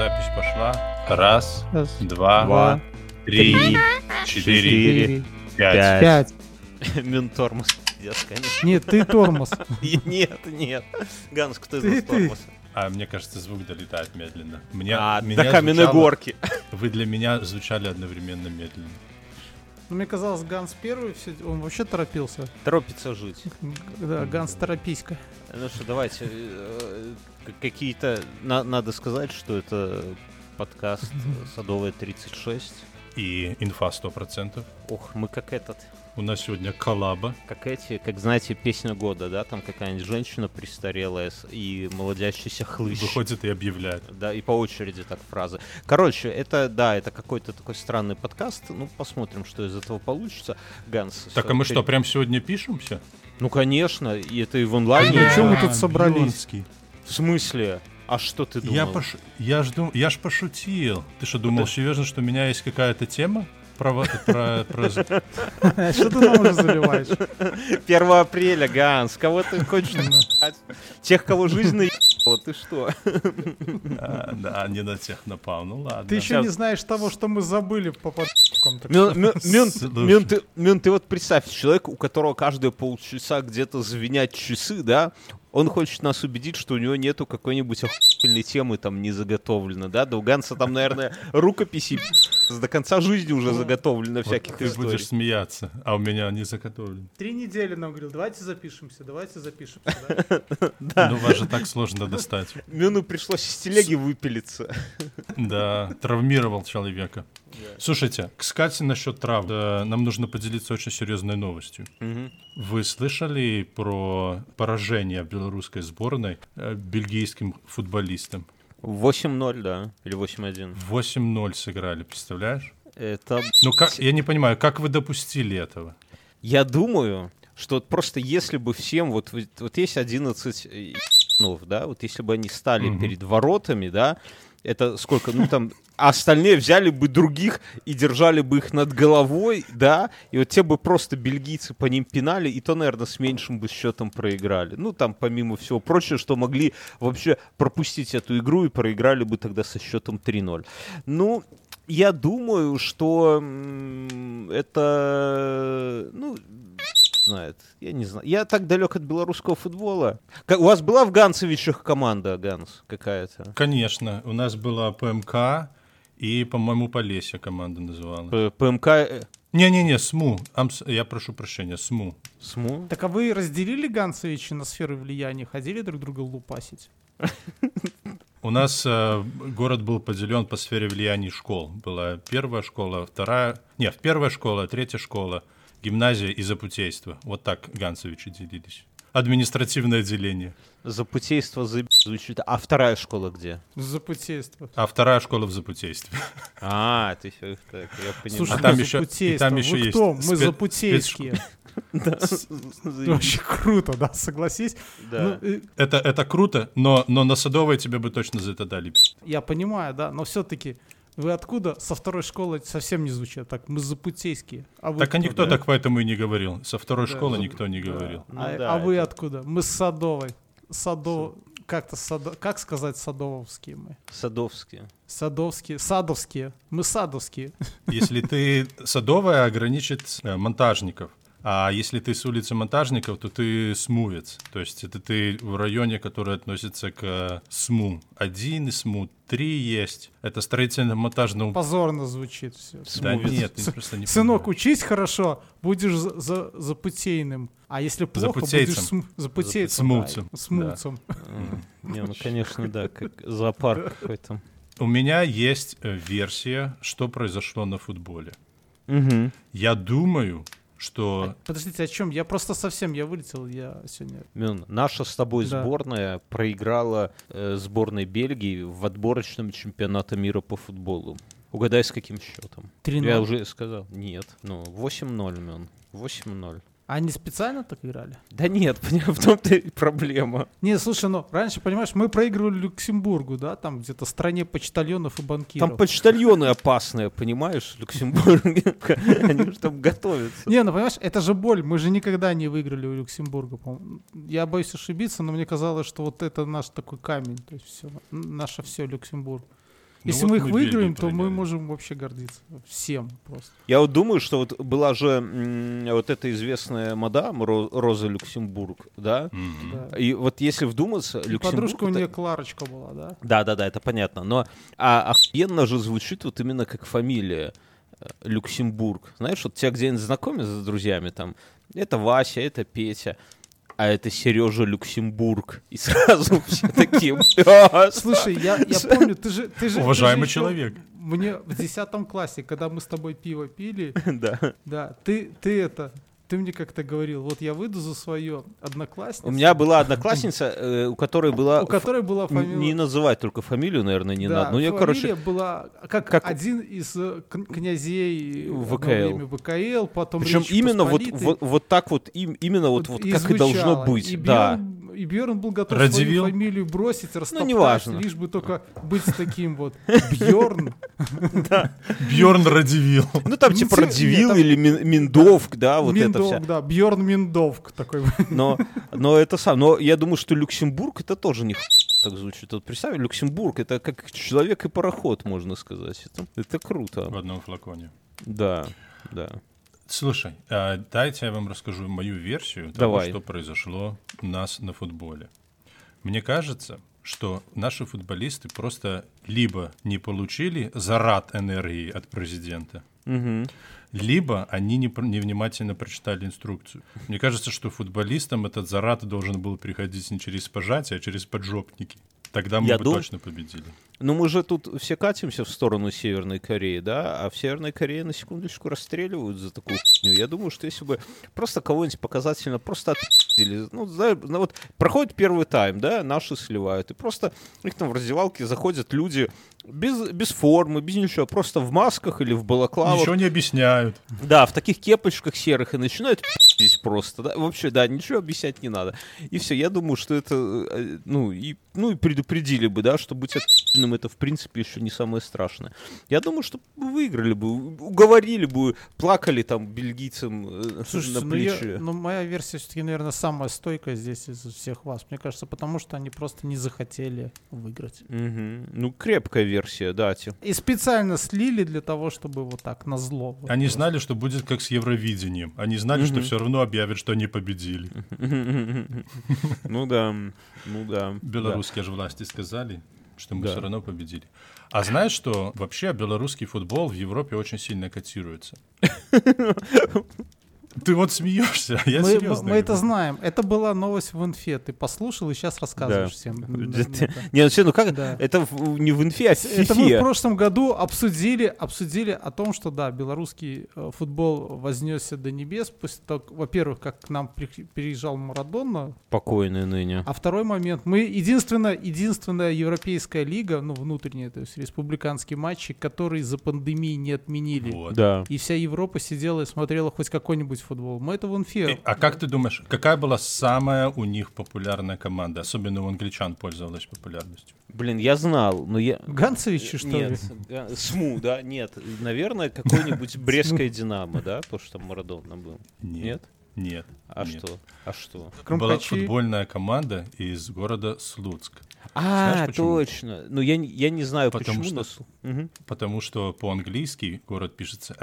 запись пошла. Раз, Раз, два, два, три, три, четыре, четыре, пять. пять. Мин тормоз. Пиздец, конечно. Нет, ты тормоз. Нет, нет. Ганс, кто из Ты- нас тормоз? А мне кажется, звук долетает медленно. Мне, А, меня до каменной звучало- горки. Вы для меня звучали одновременно медленно. Ну, Мне казалось, Ганс первый, всё- он вообще торопился. Торопится жить. Да, Ганс торописька. Ну что, давайте. э, Какие-то... на- Надо сказать, что это подкаст «Садовая 36». И инфа 100%. Ох, мы как этот... У нас сегодня коллаба. Как эти, как знаете, песня года, да? Там какая-нибудь женщина престарелая и молодящийся хлыщ. Выходит и объявляет. Да, и по очереди так фразы. Короче, это, да, это какой-то такой странный подкаст. Ну, посмотрим, что из этого получится. Ганс. Так, а мы что, прям сегодня пишемся? Ну, конечно, и это и в онлайне. Ну, чё мы А, тут собрались? В смысле? А что ты думал? Я, пош... я, ж дум- я ж пошутил. Ты что, думал, серьезно, что у меня есть какая-то тема? Про... про... про... Что ты нам уже заливаешь? 1 апреля, Ганс, кого ты хочешь наебать? Тех, кого жизнь наебала, ты что? А, да, не на тех напал. Ну ладно. Ты еще Сейчас. не знаешь того, что мы забыли по подпискам. Мюн, ты вот представь, человек, у которого каждые полчаса где-то звенят часы, да, он хочет нас убедить, что у него нету какой-нибудь охуительной темы там не заготовлено, да, да у Ганса там, наверное, рукописи до конца жизни уже заготовлено Вот всяких ты историй. будешь смеяться, а у меня не заготовлен. Три недели нам говорил, давайте запишемся, давайте запишемся. да. Да. Ну, вас же так сложно достать. Мюну пришлось из телеги выпилиться. Да, травмировал человека. Слушайте, кстати, насчет трав. э, Нам нужно поделиться очень серьезной новостью. Мгм. Вы слышали про поражение белорусской сборной э, бельгийским футболистам? 8-0, да, или 8-1. 8-0 сыграли, представляешь? Это Ну как, я не понимаю, как вы допустили этого? Я думаю, что просто если бы всем, вот, вот, есть 11 ебанов, да, вот если бы они стали Мгм. перед воротами, да, это сколько, ну там, а остальные взяли бы других и держали бы их над головой, да, и вот те бы просто бельгийцы по ним пинали, и то, наверное, с меньшим бы счетом проиграли. Ну, там, помимо всего прочего, что могли вообще пропустить эту игру и проиграли бы тогда со счетом 3-0. Ну, я думаю, что это, ну, знает, я не знаю. Я так далек от белорусского футбола. Как- у вас была в Ганцевичах команда, Ганс, какая-то? Конечно, у нас была ПМК и, по-моему, Полесье команда называлась. П- ПМК э, Не-не-не, СМУ. Амс- Я прошу прощения, СМУ. СМУ? Так а вы разделили Ганцевича на сферы влияния, ходили друг друга лупасить? У нас э, город был поделен по сфере влияний школ. Была первая школа, вторая... Нет, первая школа, третья школа, гимназия и запутейство. Вот так Ганцевичи делились. Административное отделение. Запутейство за... звучит. А вторая школа где? Запутейство. А вторая школа в запутействе. А, ты всё, так, я понимаю. Слушай, А там еще- и там еще Вы есть кто? Мы спец- запутейские. Вообще круто, да, согласись. Да. Ну, э, Это, это круто, но, но на Садовой тебе бы точно за это дали. Я понимаю, да, но все-таки вы откуда? Со второй школы совсем не звучат. Так, мы запутейские. А вы Так а кто, никто да? так поэтому и не говорил. Со второй Да, школы зап- никто не да. говорил. Ну а, да, а вы это- откуда? Мы с Садовой. Садо... Как-то садо... Как сказать садовские мы? Садовские. Садовские. Садовские. Мы садовские. Если ты Садовая, ограничит э, монтажников. А если ты с улицы монтажников, то ты смувец. То есть это ты в районе, который относится к э, СМУ. Один и СМУ. Три есть. Это строительно-монтажный... Позорно звучит все. Да Смувец. нет, ты просто не Сынок, понимаешь. учись хорошо, будешь за, за, запутейным. А если плохо, будешь Запутейцем. см- запутейцем. Смутцем, да, Смутцем. М, Не, ну, конечно, да, как зоопарк какой-то. У меня есть э, версия, что произошло на футболе. Мгм. Я думаю, что... Подождите, о чем? Я просто совсем, я вылетел, я сегодня... Мюн, наша с тобой Да. сборная проиграла э, сборной Бельгии в отборочном чемпионате мира по футболу. Угадай, с каким счетом? 3 Я уже сказал. Нет. Ну, 8-0, Мюн. 8-0. А они специально так играли? Да нет, в том-то и проблема. Не, слушай, ну, раньше, понимаешь, мы проигрывали Люксембургу, да, там где-то стране почтальонов и банкиров. Там почтальоны опасные, понимаешь, в Люксембурге. Они же там готовятся. Не, ну понимаешь, это же боль. Мы же никогда не выиграли у Люксембурга. Я боюсь ошибиться, но мне казалось, что вот это наш такой камень. То есть все, наше все Люксембург. Ну Если вот мы их мы выиграем, то мы можем вообще гордиться. Всем просто. Я вот думаю, что вот была же м, вот эта известная мадам Ро- Роза Люксембург, да? Мгм. Да. И вот если вдуматься, И Люксембург... подружка у это- нее Кларочка была, да? Да, да, да, это понятно. Но а, охуенно же звучит вот именно как фамилия э, Люксембург. Знаешь, вот тебя где-нибудь знакомят с друзьями, там, это Вася, это Петя, а это Сережа Люксембург. И сразу все такие, «Бля, Слушай, я, я помню, ты же... Ты же ты же Уважаемый человек. Мне в десятом классе, когда мы с тобой пиво пили, да. да, ты, ты это... Ты мне как-то говорил, вот я выйду за свою одноклассницу, У меня была одноклассница, э, у которой была... у которой была фамилия... Не называть только фамилию, наверное, не да, надо. Ну, я, фамилия короче, была как, один из э, кн- князей ВКЛ. одно время ВКЛ, потом причем именно вот, вот, вот так вот, им, именно вот, вот как и должно быть. Да. И Björn был готов Радзивилл? свою фамилию бросить, растоптать, неважно. лишь бы только быть с таким вот Бьорн. Бьорн Радивил. Ну, там Ну, типа там- или Мин- Миндовк, да, вот это Миндовк, вся. да, Бьорн Миндовк такой. Но, но это сам. Но я думаю, что Люксембург это тоже не так звучит. Вот представь, Люксембург это как человек и пароход, можно сказать. Это, это круто. В одном флаконе. Да, да. Слушай, а, дайте я вам расскажу мою версию Давай. того, что произошло у нас на футболе. Мне кажется, что наши футболисты просто либо не получили зарад энергии от президента, Мгм. либо они не, невнимательно прочитали инструкцию. Мне кажется, что футболистам этот зарад должен был приходить не через пожатие, а через поджопники. Тогда мы Я бы дум- точно победили. Ну, мы же тут все катимся в сторону Северной Кореи, да, а в Северной Корее на секундочку расстреливают за такую хуйню. Я думаю, что если бы просто кого-нибудь показательно просто отпи***ли, ну, знаешь, ну, вот проходит первый тайм, да, наши сливают, и просто у них там в раздевалке заходят люди без, без формы, без ничего, просто в масках или в балаклавах. Ничего не объясняют. Да, в таких кепочках серых и начинают здесь просто, да, вообще, да, ничего объяснять не надо. И все, я думаю, что это, э, ну, и, ну, и предупредили бы, да, что быть отпи***ным это, в принципе, еще не самое страшное. Я думаю, что выиграли бы, уговорили бы, плакали там бельгийцам э, Слушайте, на ну, я- плече. ну, моя версия все-таки, наверное, самая стойкая здесь из всех вас. Мне кажется, потому что они просто не захотели выиграть. Мгм. Ну, крепкая версия, да, Ти. И специально слили для того, чтобы вот так на зло. Они знали, что будет как с Евровидением. Они знали, что Мгм. все равно объявят, что они победили. Ну да, ну да. Белорусские же власти сказали, что мы Да. все равно победили. А знаешь, что вообще белорусский футбол в Европе очень сильно котируется? Ты вот смеешься, а я мы, серьезно. мы это знаем. Это была новость в инфе. Ты послушал и сейчас рассказываешь всем. Не, ну все, ну как? Это не в инфе, а в Это мы в прошлом году обсудили, обсудили о том, что да, белорусский э, футбол вознесся до небес. После того, во-первых, как к нам переезжал Марадона, Покойный ныне. а второй момент, мы единственная, единственная европейская лига, ну внутренняя, то есть республиканские матчи, которые за пандемии не отменили. Да. И вся Европа сидела и смотрела хоть какой-нибудь футбол. Мы это в инфе. А как ты думаешь, какая была самая у них популярная команда? Особенно у англичан пользовалась популярностью. Блин, я знал, но я... Ганцевичи, что ли? Нет, Га- СМУ, да, нет. Наверное, какой-нибудь Брестская Динамо, да, то, что там Марадона был. Нет? Нет. А нет. что? А что? Была Кромпачи. футбольная команда из города Слуцк. А, Знаешь, почему? точно. Ну, я, не- я не знаю, Потому почему. что- но. Потому что по-английски город пишется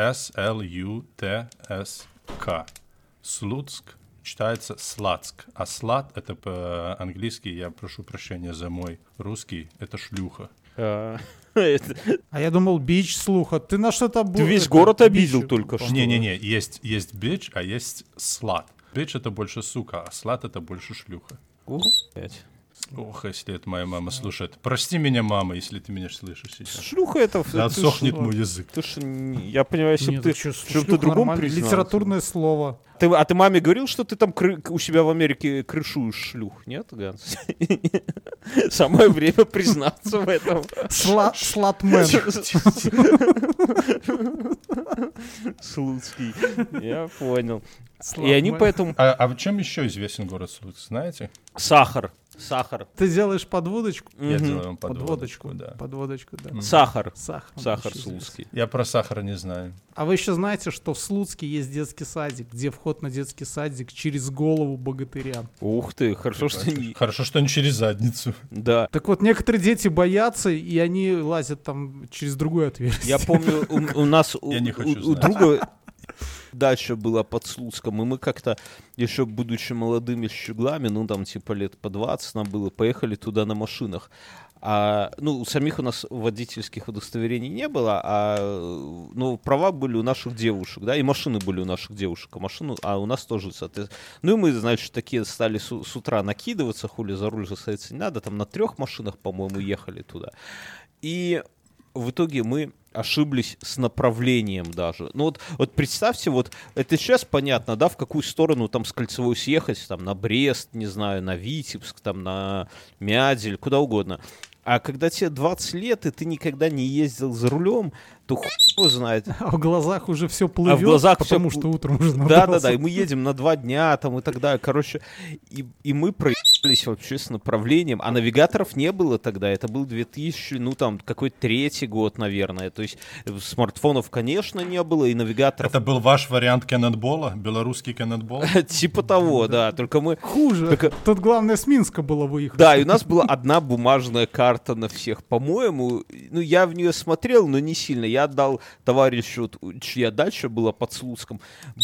S-L-U-T-S-K. Слуцк читается Слацк. А слад это по-английски, я прошу прощения за мой русский, это шлюха. А, А я думал, бич слуха. Ты на что-то... Ты весь город обидел только что. Не-не-не, есть, есть бич, а есть слад. Бич это больше сука, а слад это больше шлюха. Ох, если это моя мама слушает. Прости меня, мама, если ты меня слышишь сейчас. Шлюха это... Да ты отсохнет что? мой язык. Ты ж я понимаю, если бы ты в чем-то другом признался. Литературное слово. Ты, а ты маме говорил, что ты там кры- у себя в Америке крышуешь шлюх? Нет, Ганс? Самое время признаться в этом. Сла- Слатмен. Слуцкий. Я понял. И они поэтому... А, а в чем еще известен город Слуцк, знаете? Сахар. Сахар. Ты делаешь подводочку? Я делаю Подводочку, подводочку, да. Подводочку, да. Сахар. Сахар. Сахар слуцкий. Я про сахар не знаю. А вы еще знаете, что в Слуцке есть детский садик, где вход на детский садик через голову богатыря. Ух ты, хорошо, что не... Хорошо, что не через задницу. Да. Так вот, некоторые дети боятся, и они лазят там через другое отверстие. Я помню, у, нас у, Я не хочу у- у знать. друга дача была под Слуцком, и мы как-то, еще будучи молодыми щеглами, ну там типа лет по 20 нам было, поехали туда на машинах. А, ну, самих у нас водительских удостоверений не было, а ну, права были у наших девушек, да, и машины были у наших девушек, а машину, а у нас тоже, соответственно. Ну, и мы, значит, такие стали с, с утра накидываться, хули за руль же садиться не надо, там на трех машинах, по-моему, ехали туда. И в итоге мы ошиблись с направлением даже. Ну вот, вот представьте, вот это сейчас понятно, да, в какую сторону там с Кольцевой съехать, там на Брест, не знаю, на Витебск, там на Мядель, куда угодно. А когда тебе 20 лет, и ты никогда не ездил за рулем, то хуй его знает. А в глазах уже все плывет, глазах всё потому пл- что утром уже Да, да, набрался. да, и мы едем на два дня там и так далее. Короче, и, и мы проехались вообще с направлением. А навигаторов не было тогда. Это был 2000, ну там, какой-то третий год, наверное. То есть э, смартфонов, конечно, не было, и навигаторов... Это был ваш вариант кеннетбола? Белорусский кеннетбол? Типа того, да. Только мы... Хуже. Тут главное с Минска было выехать. Да, и у нас была одна бумажная карта на всех. По-моему, ну, я в нее смотрел, но не сильно. Я отдал товарищу, чья дача была под Слуцком.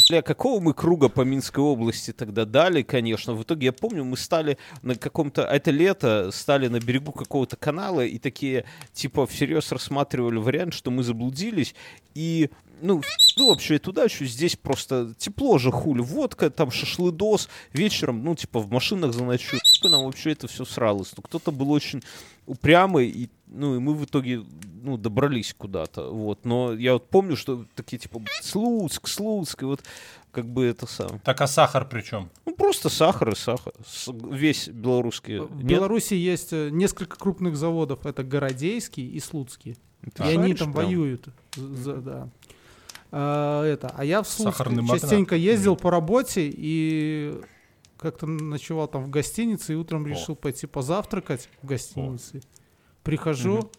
Бля, какого мы круга по Минской области тогда дали, конечно. В итоге, я помню, мы стали на каком-то... Это лето, стали на берегу какого-то канала и такие, типа, всерьез рассматривали вариант, что мы заблудились. И ну, ну, вообще эту дачу, здесь просто тепло же, хули, водка, там шашлыдос, вечером, ну, типа, в машинах заночую, нам вообще это все сралось. Ну, кто-то был очень упрямый, и, ну, и мы в итоге, ну, добрались куда-то, вот. Но я вот помню, что такие, типа, Слуцк, Слуцк, и вот, как бы это сам. Так а сахар при чем? Ну, просто сахар и сахар. С- весь белорусский. В Нет? Беларуси есть э, несколько крупных заводов. Это Городейский и Слуцкий. Ты и они там прям? воюют. За- да. А, это. а я в Слуцк Сахарный магнат. частенько ездил по работе и как-то ночевал там в гостинице и утром О. решил пойти позавтракать в гостинице. Прихожу, Мгм.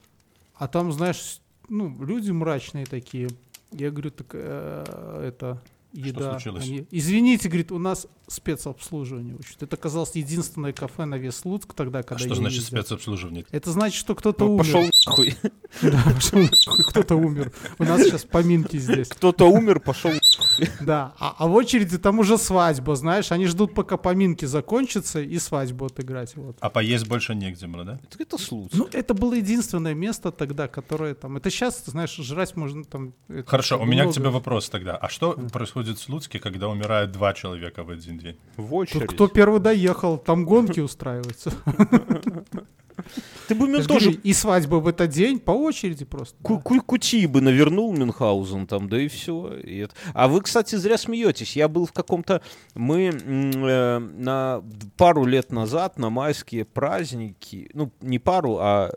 а там, знаешь, ну, люди мрачные такие. Я говорю, так э, это еда. случилось? Они, Извините, говорит, у нас спецобслуживание. учат». Это оказалось единственное кафе на весь Луцк тогда, А когда что я значит ездил. спецобслуживание? Это значит, что кто-то Ну, умер. пошел нахуй. Да, пошел нахуй, кто-то умер. У нас сейчас поминки здесь. Кто-то умер, пошел. Да, а, а в очереди там уже свадьба, знаешь, они ждут, пока поминки закончатся, и свадьбу отыграть. Вот. А поесть больше негде было, да? Так это Слуцк. Ну, это было единственное место тогда, которое там... Это сейчас, знаешь, жрать можно там... это Хорошо, у меня много. к тебе вопрос тогда. А что происходит в Слуцке, когда умирают два человека в один день? В Тут очередь. кто первый доехал, там гонки устраиваются. Ты бы же тоже И свадьба в этот день по очереди просто. ку- да. ку- кути бы навернул Мюнхгаузен там, да и все. А вы, кстати, зря смеетесь. Я был в каком-то... Мы э, на пару лет назад на майские праздники, ну, не пару, а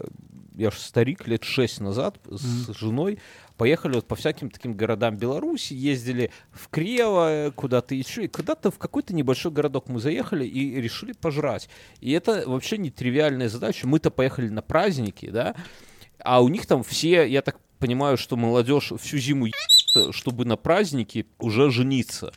я же старик, лет шесть назад с женой поехали вот по всяким таким городам Беларуси, ездили в Крево, куда-то еще, и куда-то в какой-то небольшой городок мы заехали и решили пожрать. И это вообще не тривиальная задача. Мы-то поехали на праздники, да, а у них там все, я так понимаю, что молодежь всю зиму чтобы на праздники уже жениться.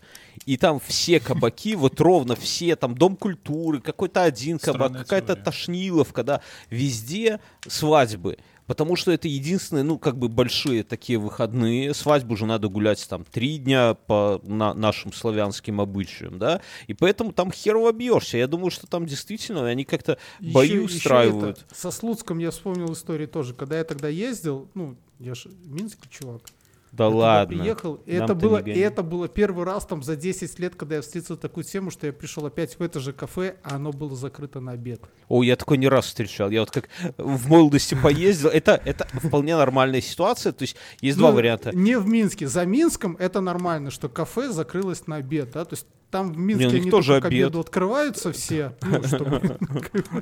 И там все кабаки, вот ровно все, там Дом культуры, какой-то один кабак, какая-то. Тошниловка, да, везде свадьбы. Потому что это единственные, ну, как бы большие такие выходные. Свадьбу же надо гулять там три дня по на- нашим славянским обычаям, да. И поэтому там херово бьешься. Я думаю, что там действительно они как-то бои Ещё- ещё устраивают. это, со Слуцком я вспомнил историю тоже. Когда я тогда ездил, ну, я же минский чувак. Да Я ладно. приехал, и Нам это, было, не и это было первый раз там за 10 лет, когда я встретил такую тему, что я пришел опять в это же кафе, а оно было закрыто на обед. О, я такой не раз встречал. Я вот как в молодости поездил. Это, это вполне нормальная ситуация. То есть есть два Ну, варианта. Не в Минске. За Минском это нормально, что кафе закрылось на обед, да, то есть там в Минске них они тоже только к обед. обеду открываются все, ну, чтобы...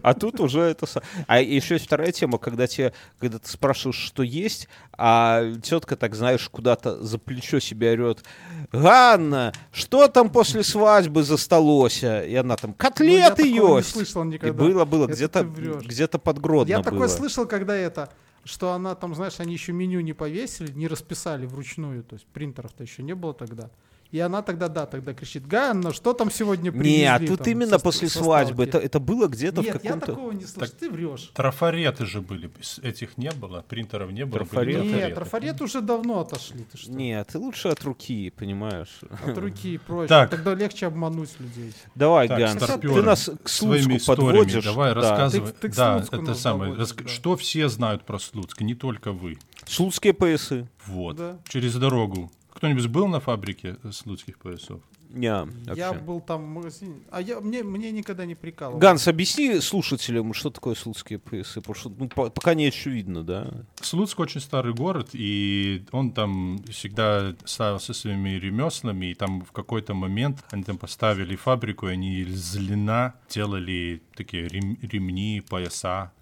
А тут уже это... А еще есть вторая тема, когда тебе, когда ты спрашиваешь, что есть, а тетка так, знаешь, куда-то за плечо себе орет, Ганна, что там после свадьбы засталося? И она там, Ну, я котлеты не есть. слышал И никогда. было, было, Это где-то, где-то под Гродно Я такое было. слышал, когда это, что она там, знаешь, они еще меню не повесили, не расписали вручную, то есть принтеров-то еще не было тогда. И она тогда, да, тогда кричит, Ганна, что там сегодня привезли? Не, а тут там, именно со- после со свадьбы. ставки?» Это, это было где-то в Нет, я каком-то... такого не слышал, ты врешь. Трафареты же были, этих не было, принтеров не было. были Трафарет? Нет, трафареты. трафарет уже давно отошли, ты что? Нет, ты лучше от руки, понимаешь? От руки проще. Так. Тогда легче обмануть людей. Так, Давай, Ганс, старпёры, ты нас к Своими Слуцку историями подводишь. давай Да. рассказывай. Ты- ты к да, это самое. доводишь, Раск- да. Что все знают про Слуцк, не только вы. Слуцкие поясы. Вот. Да. Через дорогу. Кто-нибудь был на фабрике слуцких поясов? Не, Я был там в магазине, а я, мне, мне никогда не прикалывал. Ганс, объясни слушателям, что такое слуцкие поясы, потому что ну, по- пока не очевидно, да? Слуцк очень старый город, и он там всегда славился своими ремеслами, и там в какой-то момент они там поставили фабрику, и они из льна делали такие рем- ремни, пояса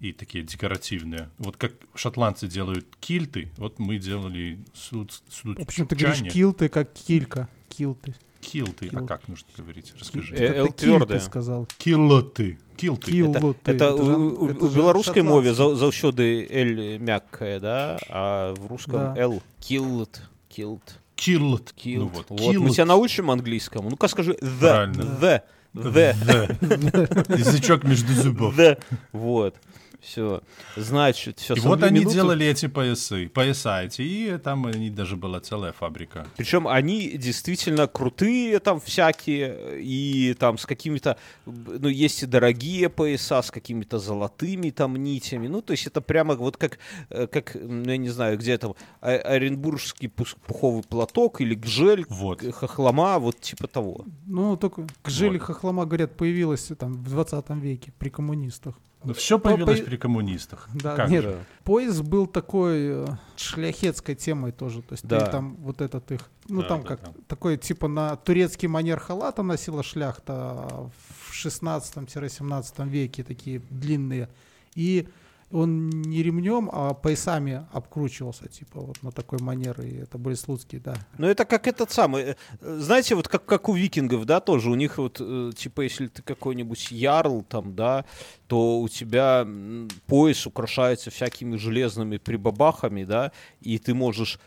и такие декоративные. Вот как шотландцы делают кильты, вот мы делали слуц, В общем, ты говоришь килты, как килька. Килты. Килты, а Кил- как нужно говорить? Расскажи. Э, Как Л ты килты твёрдая. сказал. Килоты. Килты. Килты. Это же- у, у- это у белорусской мове шотландский. за, заўсёды L мягкая, да, а в русском Да. L. Killed. Killed. Килт. Killed. Ну вот. Вот, мы Килт. тебя научим английскому. Ну-ка скажи the. Правильно. The. The. The. Язычок между зубов. The. Вот. Все. Значит, все. И вот они делали эти поясы, пояса эти, и там они даже была целая фабрика. Причем они действительно крутые там всякие, и там с какими-то, ну, есть и дорогие пояса с какими-то золотыми там нитями. Ну, то есть это прямо вот как, э, как ну, я не знаю, где там, а- оренбургский пуховый платок или гжель, Вот. хохлома, вот типа того. Ну, только Жили Вот. Хохлома, говорят, появилась там в 20 веке при коммунистах. Ну, все По- появилось по- при коммунистах. Да, Как нет, же? Поезд был такой э, шляхетской темой тоже. То есть Да. ты там вот этот их, ну Да, там да, как да. такой типа на турецкий манер халата носила шляхта в 16-17 веке такие длинные. И он не ремнем, а поясами обкручивался, типа вот на такой манер. И это были слуцкие, да. Ну, это как этот самый, э, знаете, вот как, как у викингов, да, тоже, у них вот, э, типа, если ты какой-нибудь ярл там, да, то у тебя пояс украшается всякими железными прибабахами, да, и ты можешь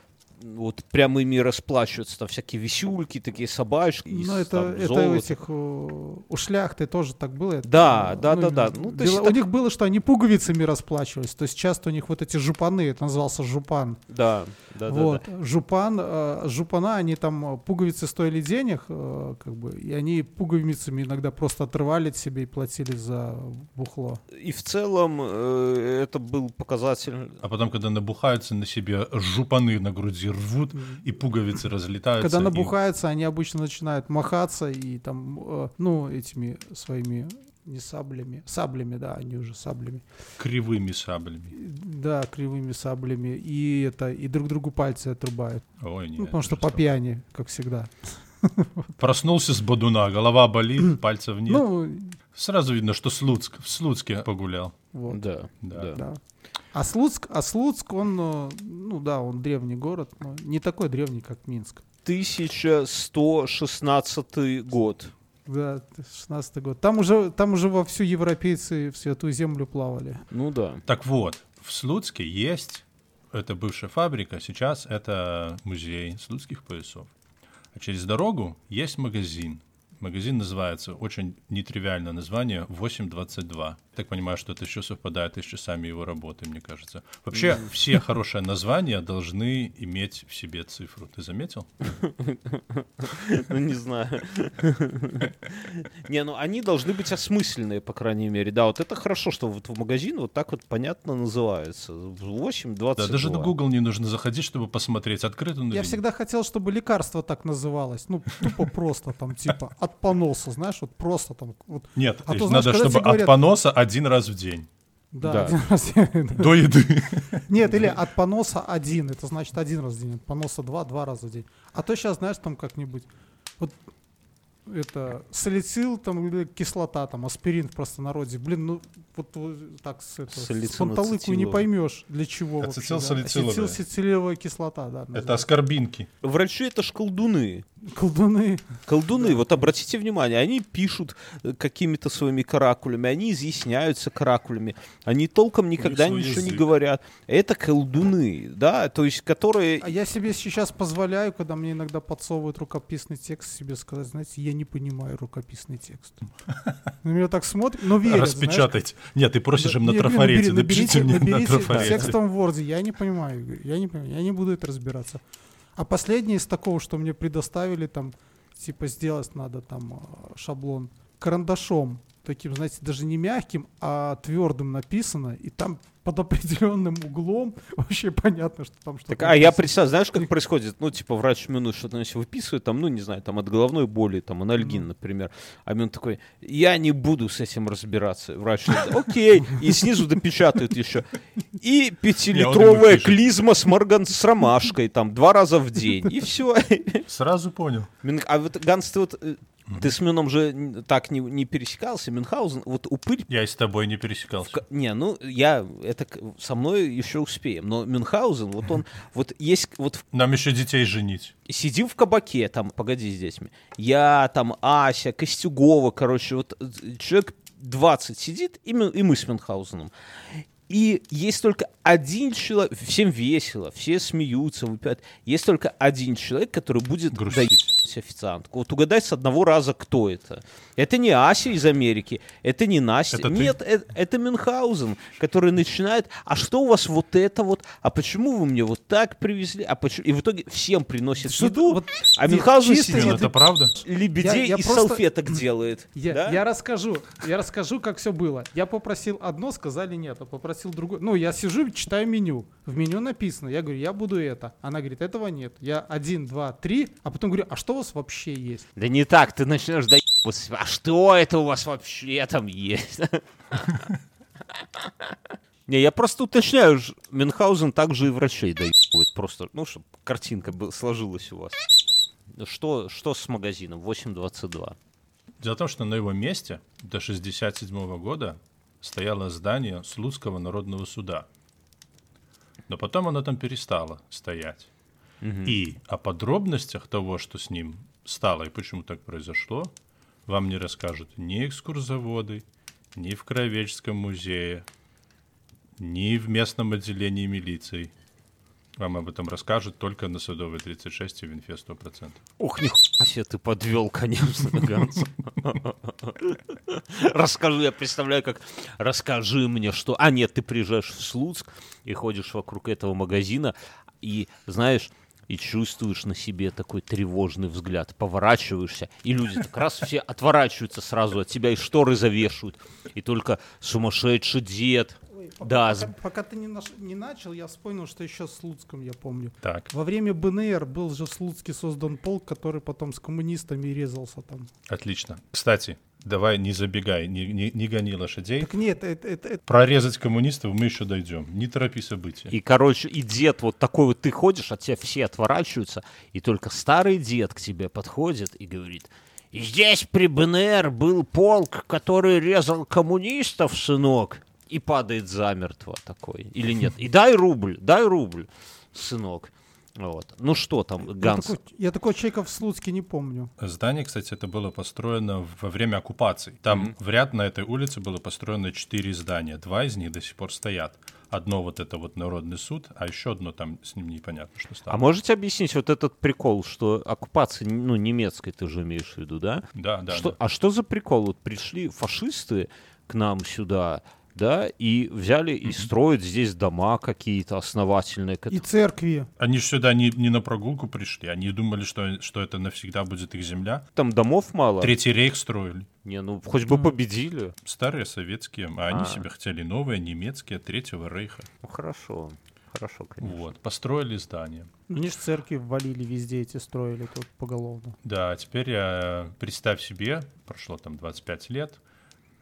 вот прямо ими расплачиваться, там всякие висюльки, такие собачки, Ну, это, там, это у этих у шляхты тоже так было. Это, Да, э, да, да, да. Ну, то есть У них было, что они пуговицами расплачивались. То есть часто у них вот эти жупаны, это назывался жупан. Да, да, да, вот, да. жупан, э, жупана, они там э, пуговицы стоили денег, э, как бы, и они пуговицами иногда просто отрывали от себе и платили за бухло. И в целом это был показатель А потом, когда набухаются на себе, жупаны на груди рвут, и пуговицы разлетаются. Когда и набухаются, они обычно начинают махаться и там, э, ну, этими своими не саблями, саблями, да, они уже саблями, Кривыми саблями. да, кривыми саблями, и это, и друг другу пальцы отрубают, Ой, нет. ну, потому что по пьяни, как всегда. Проснулся с бодуна, голова болит, пальцев нет. Ну, Сразу видно, что Слуцк, в Случке погулял. вот. Да, Да. да. А Слуцк, а Слуцк, он, э, ну да, он древний город, но не такой древний, как Минск. 1116 год. Да, 16 год. Там уже, там уже вовсю европейцы в Святую Землю плавали. Ну да. Так вот, в Слуцке есть, это бывшая фабрика, сейчас это музей слуцких поясов. А через дорогу есть магазин. Магазин называется, очень нетривиальное название, 822. Так понимаю, что это еще совпадает и с часами его работы, мне кажется. Вообще, все хорошие названия должны иметь в себе цифру. Ты заметил? Ну, не знаю. Не, ну они должны быть осмысленные, по крайней мере. Да, вот это хорошо, что вот в магазин вот так вот понятно называется. 8, 22. Да, даже на Google не нужно заходить, чтобы посмотреть, открыт он Я всегда хотел, чтобы лекарство так называлось. Ну, тупо просто там, типа, от поноса, знаешь, вот просто там. Вот, Нет, А то знаешь, надо, чтобы от поноса один раз в день. да, Да. один раз. До еды. Нет, или от поноса один. Это значит один раз в день. От поноса два, два раза в день. А то сейчас, знаешь, там как-нибудь. Вот это салицил там или кислота, там аспирин в простонародье. Блин, ну вот, вот так с, это, с панталыку не поймешь, для чего вообще. Ацетилсалициловая. Да. Ацетилсалициловая кислота, да. Это называется. аскорбинки. Врачи это ж колдуны. Колдуны. Колдуны, вот обратите внимание, они пишут э, какими-то своими каракулями, они изъясняются каракулями, они толком никогда ничего не язык. говорят. Это колдуны, да, то есть которые... А я себе сейчас позволяю, когда мне иногда подсовывают рукописный текст, себе сказать, знаете, я не понимаю рукописный текст. На меня так смотрят, но верят. Распечатать. Нет, ты просишь им на трафарете. Напишите мне на трафарете. текстом в Word. Я не понимаю, я не понимаю, я не буду это разбираться. А последнее из такого, что мне предоставили, там, типа, сделать надо там а, шаблон карандашом, таким, знаете, даже не мягким, а твердым написано, и там под определенным углом вообще понятно, что там что-то Так, а я представляю, знаешь, как происходит? Ну, типа, врач минут что-то значит, выписывает, там, ну, не знаю, там, от головной боли, там, анальгин, например. А он такой, я не буду с этим разбираться. Врач, говорит, окей. И снизу допечатают еще. И пятилитровая клизма с морган с ромашкой, там, два раза в день. И все. Сразу понял. А вот, Ганс, ты вот, э, ты с Мином же так не, не пересекался, Мюнхгаузен, вот упырь Я и с тобой не пересекался. Ка- Не, ну я это со мной еще успеем, но Мюнхгаузен, вот он, вот есть, вот в- Нам еще детей женить. сидим в кабаке, там, погоди с детьми, я, там, Ася, Костюгова, короче, вот э, человек 20 сидит, и, мы- и мы с Мюнхгаузеном. И есть только один человек, всем весело, все смеются, выпивают. Есть только один человек, который будет Грустить. Официантку. Вот угадай с одного раза, кто это. Это не Ася из Америки, это не Настя. Это ты? Нет, э- это, Мюнхгаузен, который начинает, а что у вас вот это вот, а почему вы мне вот так привезли, а почему... И в итоге всем приносит еду, вот а Мюнхгаузен чисто сидит это правда? лебедей Я- я из просто- салфеток делает. Я, да? я расскажу, я расскажу, как все было. Я попросил одно, сказали нет, а попросил другое. Ну, я сижу, читаю меню. В меню написано, я говорю, я буду это. Она говорит, этого нет. Я один, два, три, а потом говорю, а что вас вообще есть? Да не так, ты начнешь доебываться. А что это у вас вообще там есть? Не, я просто уточняю, Мюнхгаузен также и врачей доебывает. Просто, ну, чтобы картинка сложилась у вас. Что, что с магазином? 8.22. Дело в том, что на его месте до 67 года стояло здание Слуцкого народного суда. Но потом оно там перестало стоять. И о подробностях того, что с ним стало и почему так произошло, вам не расскажут ни экскурсоводы, ни в Кровеческом музее, ни в местном отделении милиции. Вам об этом расскажут только на Садовой 36 и в Инфе 100%. Ох, нихуя себе ты подвел, конечно, Ганс. Расскажи, я представляю, как расскажи мне, что... А нет, ты приезжаешь в Слуцк и ходишь вокруг этого магазина, и, знаешь, и чувствуешь на себе такой тревожный взгляд, поворачиваешься, и люди так раз все отворачиваются сразу от тебя, и шторы завешивают, и только сумасшедший дед, Да, Пока, пока ты не, наш- не начал, я вспомнил, что еще с Слуцком, я помню. Так, Во время БНР был же в Слуцке создан полк, который потом с коммунистами резался там. отлично. Кстати, давай не забегай, не, не, не гони лошадей. Так нет, это, это- это- Прорезать коммунистов мы еще дойдем. Не торопи события. И, короче, и дед вот такой вот, ты ходишь, от тебя все отворачиваются, и только старый дед к тебе подходит и говорит, «И здесь при БНР был полк, который резал коммунистов, сынок, и падает замертво такой. Или нет? И дай рубль, дай рубль, сынок. Вот. Ну что там, я, Ганс? такой, я такого человека в Слуцке не помню. Здание, кстати, это было построено во время оккупации. Там в ряд на этой улице было построено четыре здания. Два из них до сих пор стоят. Одно вот это вот Народный суд, а еще одно там с ним непонятно, что стало. А можете объяснить вот этот прикол, что оккупация, ну, немецкой ты же имеешь в виду, да? Да, да, Что- да. А что за прикол? Вот пришли фашисты к нам сюда, да, и взяли и строят здесь дома какие-то основательные. И церкви. Они же сюда не, не на прогулку пришли, они думали, что, что это навсегда будет их земля. Там домов мало. Третий рейх строили. Не, ну хоть бы победили. Старые советские, а они А. себе хотели новые, немецкие, третьего рейха. Ну хорошо, хорошо, конечно. Вот, построили здание. Они же церкви ввалили везде эти строили тут поголовно. Да, а теперь э, представь себе, прошло там 25 лет,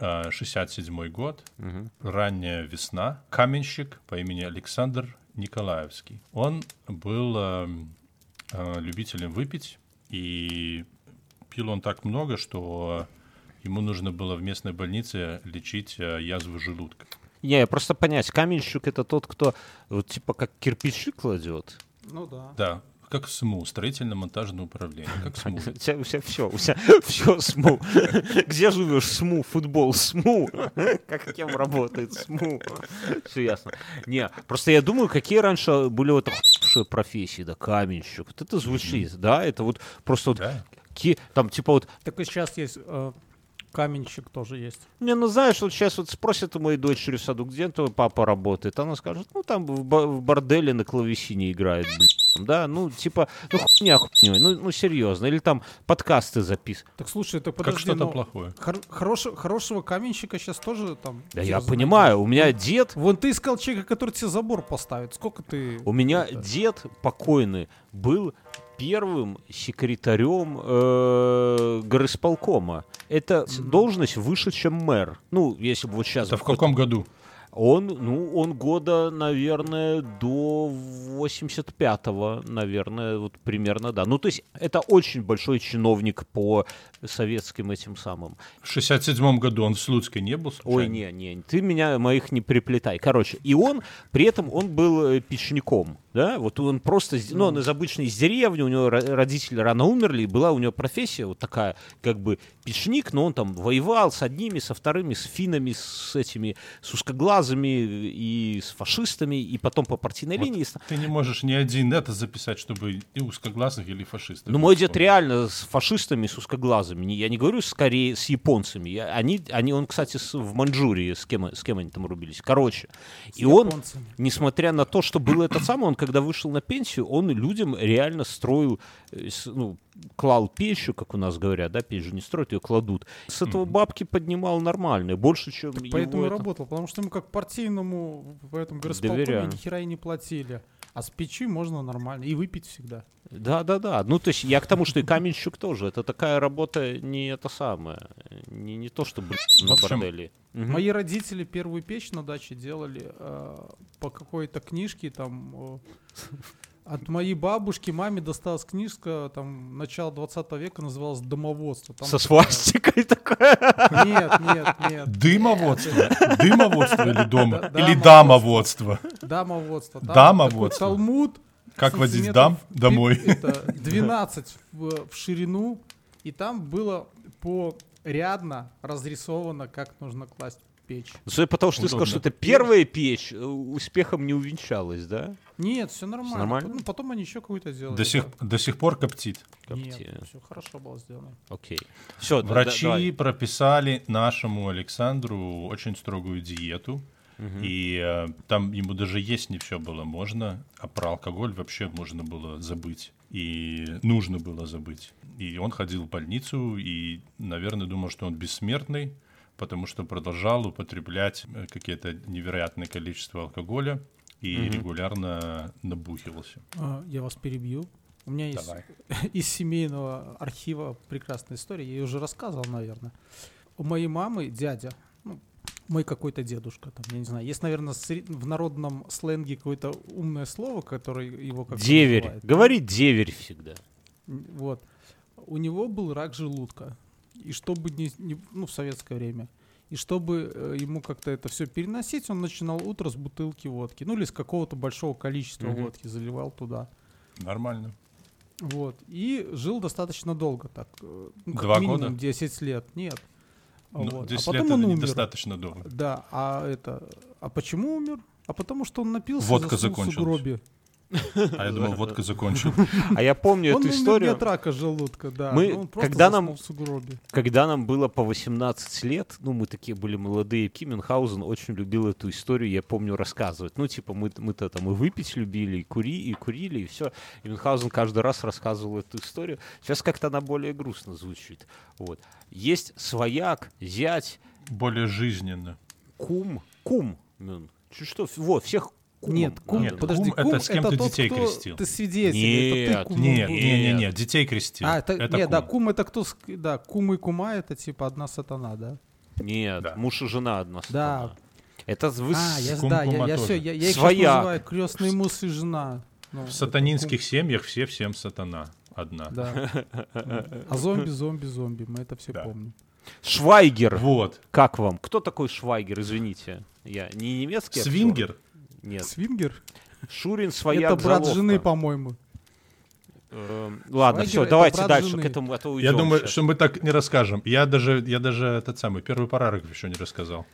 67 год, Мгм. ранняя весна, каменщик по имени Александр Николаевский. Он был э, э, любителем выпить и пил он так много, что ему нужно было в местной больнице лечить э, язву желудка. Не, просто понять, каменщик это тот, кто вот типа как кирпичи кладет. Ну да. Да, как СМУ, строительно-монтажное управление, как СМУ. У тебя, все, у тебя все СМУ. Где живешь? СМУ, футбол, СМУ. Как кем работает СМУ? Все ясно. Не, просто я думаю, какие раньше были вот профессии, да, каменщик. Вот это звучит, да, это вот просто вот там типа вот Так и сейчас есть э, каменщик тоже есть. Не, ну знаешь, вот сейчас вот спросят у моей дочери в саду, где твой папа работает, она скажет, ну там в, ба- в борделе на клавесине играет, блин, да, ну типа, ну хуйня хуйней, ну, ну серьезно, или там подкасты записывают. Так слушай, Как подожди, что-то ну, плохое. хор- хорош- хорошего каменщика сейчас тоже там... Да я знают. понимаю, у меня дед, Вон ты искал человека, который тебе забор поставит. Сколько ты... у меня это- дед покойный был первым секретарем э, горисполкома. Это должность выше, чем мэр. Ну, если бы вот сейчас... Это в каком году? Он, ну, он года, наверное, до 85-го, наверное, вот примерно, да. Ну, то есть это очень большой чиновник по советским этим самым. В 67 году он в Слуцке не был Ой, случайно? не, не, ты меня моих не приплетай. Короче, и он, при этом он был э, печником, да, вот он просто, ну, он из обычной из деревни, у него ро- родители рано умерли, и была у него профессия вот такая, как бы печник, но он там воевал с одними, со вторыми, с финами, с этими, с узкоглазыми и с фашистами, и потом по партийной Вот линии. Ты не можешь ни один это записать, чтобы и узкоглазых или фашистов. Ну, мой дед реально с фашистами, с узкоглазыми. Я не говорю скорее с японцами. Я- они, они, он, кстати, с- в Маньчжурии, с кем, с кем они там рубились. Короче. с И он, японцами. несмотря на то, что был этот самый, он, когда вышел на пенсию, он людям реально строил, э, ну, клал печь, как у нас говорят, да, печь же не строят, ее кладут. С этого бабки поднимал нормально, больше, чем Так его поэтому и это- работал, потому что ему как партийному в этом горосполкоме ни хера и не платили. А с печи можно нормально. И выпить всегда. Да, да, да. Ну, то есть я к тому, что и каменщик тоже. Это такая работа не это самое. Не, не то, что блин, В на борделе. Мгм. Мои родители первую печь на даче делали э, по какой-то книжке там. э, от моей бабушки маме досталась книжка, там, начала 20 века, называлась «Домоводство». Там Со такая- свастикой такая. Нет, нет, нет. Дымоводство? Дымоводство или дома? Или дамоводство. дамоводство? Дамоводство. Талмуд. Как водить дам домой? Это 12 в, в ширину. И там было по рядно разрисовано, как нужно класть печь. Судя по тому, что ты сказал, Удобно. что это первая печь, э, успехом не увенчалась, да? Нет, все нормально. нормально? Ну, потом они еще какую-то сделали. До сих, до сих пор коптит. Нет, Копти. все хорошо было сделано. Окей. Все, Врачи прописали нашему Александру очень строгую диету. И э, там ему даже есть не все было можно, а про алкоголь вообще можно было забыть. И нужно было забыть. И он ходил в больницу и, наверное, думал, что он бессмертный, потому что продолжал употреблять э, какие-то невероятное количество алкоголя и регулярно набухивался. А, Я вас перебью. У меня есть Давай. из семейного архива прекрасная история. Я ее уже рассказывал, наверное. У моей мамы дядя, ну, мой какой-то дедушка, там, я не знаю, есть, наверное, в народном сленге какое-то умное слово, которое его как Деверь. Говори деверь всегда. Вот. У него был рак желудка. И чтобы не, не- ну, в советское время. И чтобы э, ему как-то это все переносить, он начинал утро с бутылки водки. Ну, или с какого-то большого количества Мгм. водки заливал туда. Нормально. Вот. И жил достаточно долго так. э, Ну, как Два минимум года? 10 лет. Нет. Ну, Вот. 10 а лет потом он это умер. недостаточно долго. Да, а это... А почему умер? А потому что он напился Водка в закончилась. сугробе. А я думал, водка закончил. А я помню Он эту историю. от рака желудка, да. Мы- Ну, он когда нам-. Когда нам было по 18 лет, ну, мы такие были молодые, Кименхаузен очень любил эту историю, я помню, рассказывать. Ну, типа, мы, мы-то там и выпить любили, и, кури, и курили, и все. И Мюнхгаузен каждый раз рассказывал эту историю. Сейчас как-то она более грустно звучит. Вот. Есть свояк, зять, Более жизненно. кум, кум, что, вот, всех кумом Нет, кум, Нет, подожди, кум это с кем ты тот, детей кто крестил. Ты свидетель, Нет, это ты кум. Нет, нет, нет, нет, детей крестил. А, это, это нет, да, кум. кум это кто, да, кум и кума это типа одна сатана, да? Нет, Да. муж и жена одна Да. сатана. Это вы... А, я, кум да, я, я все, я, я их называю крестный муж и жена. Ну, В это сатанинских семьях все всем сатана. одна. Да. А зомби, зомби, зомби. Мы это все Да. помним. Швайгер. Вот. Как вам? Кто такой Швайгер? Извините. Я не немецкий актер? Свингер. Нет. Свингер? Шурин своя это брат жены, по-моему. Эм, Ладно, все, давайте дальше жены. к этому, а то Я думаю, щас. что мы так не расскажем. Я даже, я даже этот самый первый параграф еще не рассказал.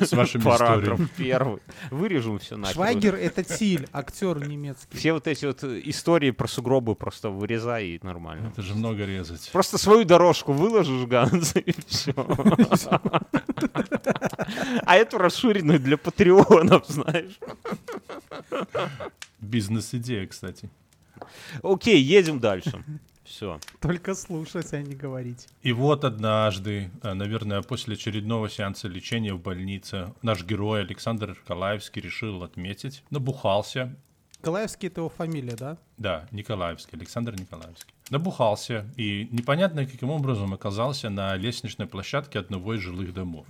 С вашими Параграф историями. первый. Вырежем все нахер. Швайгер это Тиль, актер немецкий. Все вот эти вот э, истории про сугробы просто вырезай и нормально. Это же много резать. Просто свою дорожку выложишь, Ганс, и все. А эту расширенную для патреонов, знаешь. Бизнес-идея, кстати. Окей, едем дальше. Все. Только слушать, а не говорить. И вот однажды, э, наверное, после очередного сеанса лечения в больнице, наш герой Александр Калаевский решил отметить, набухался, Калаевский это его фамилия, да? да, Николаевский, Александр Николаевский, набухался и непонятно каким образом оказался на лестничной площадке одного из жилых домов.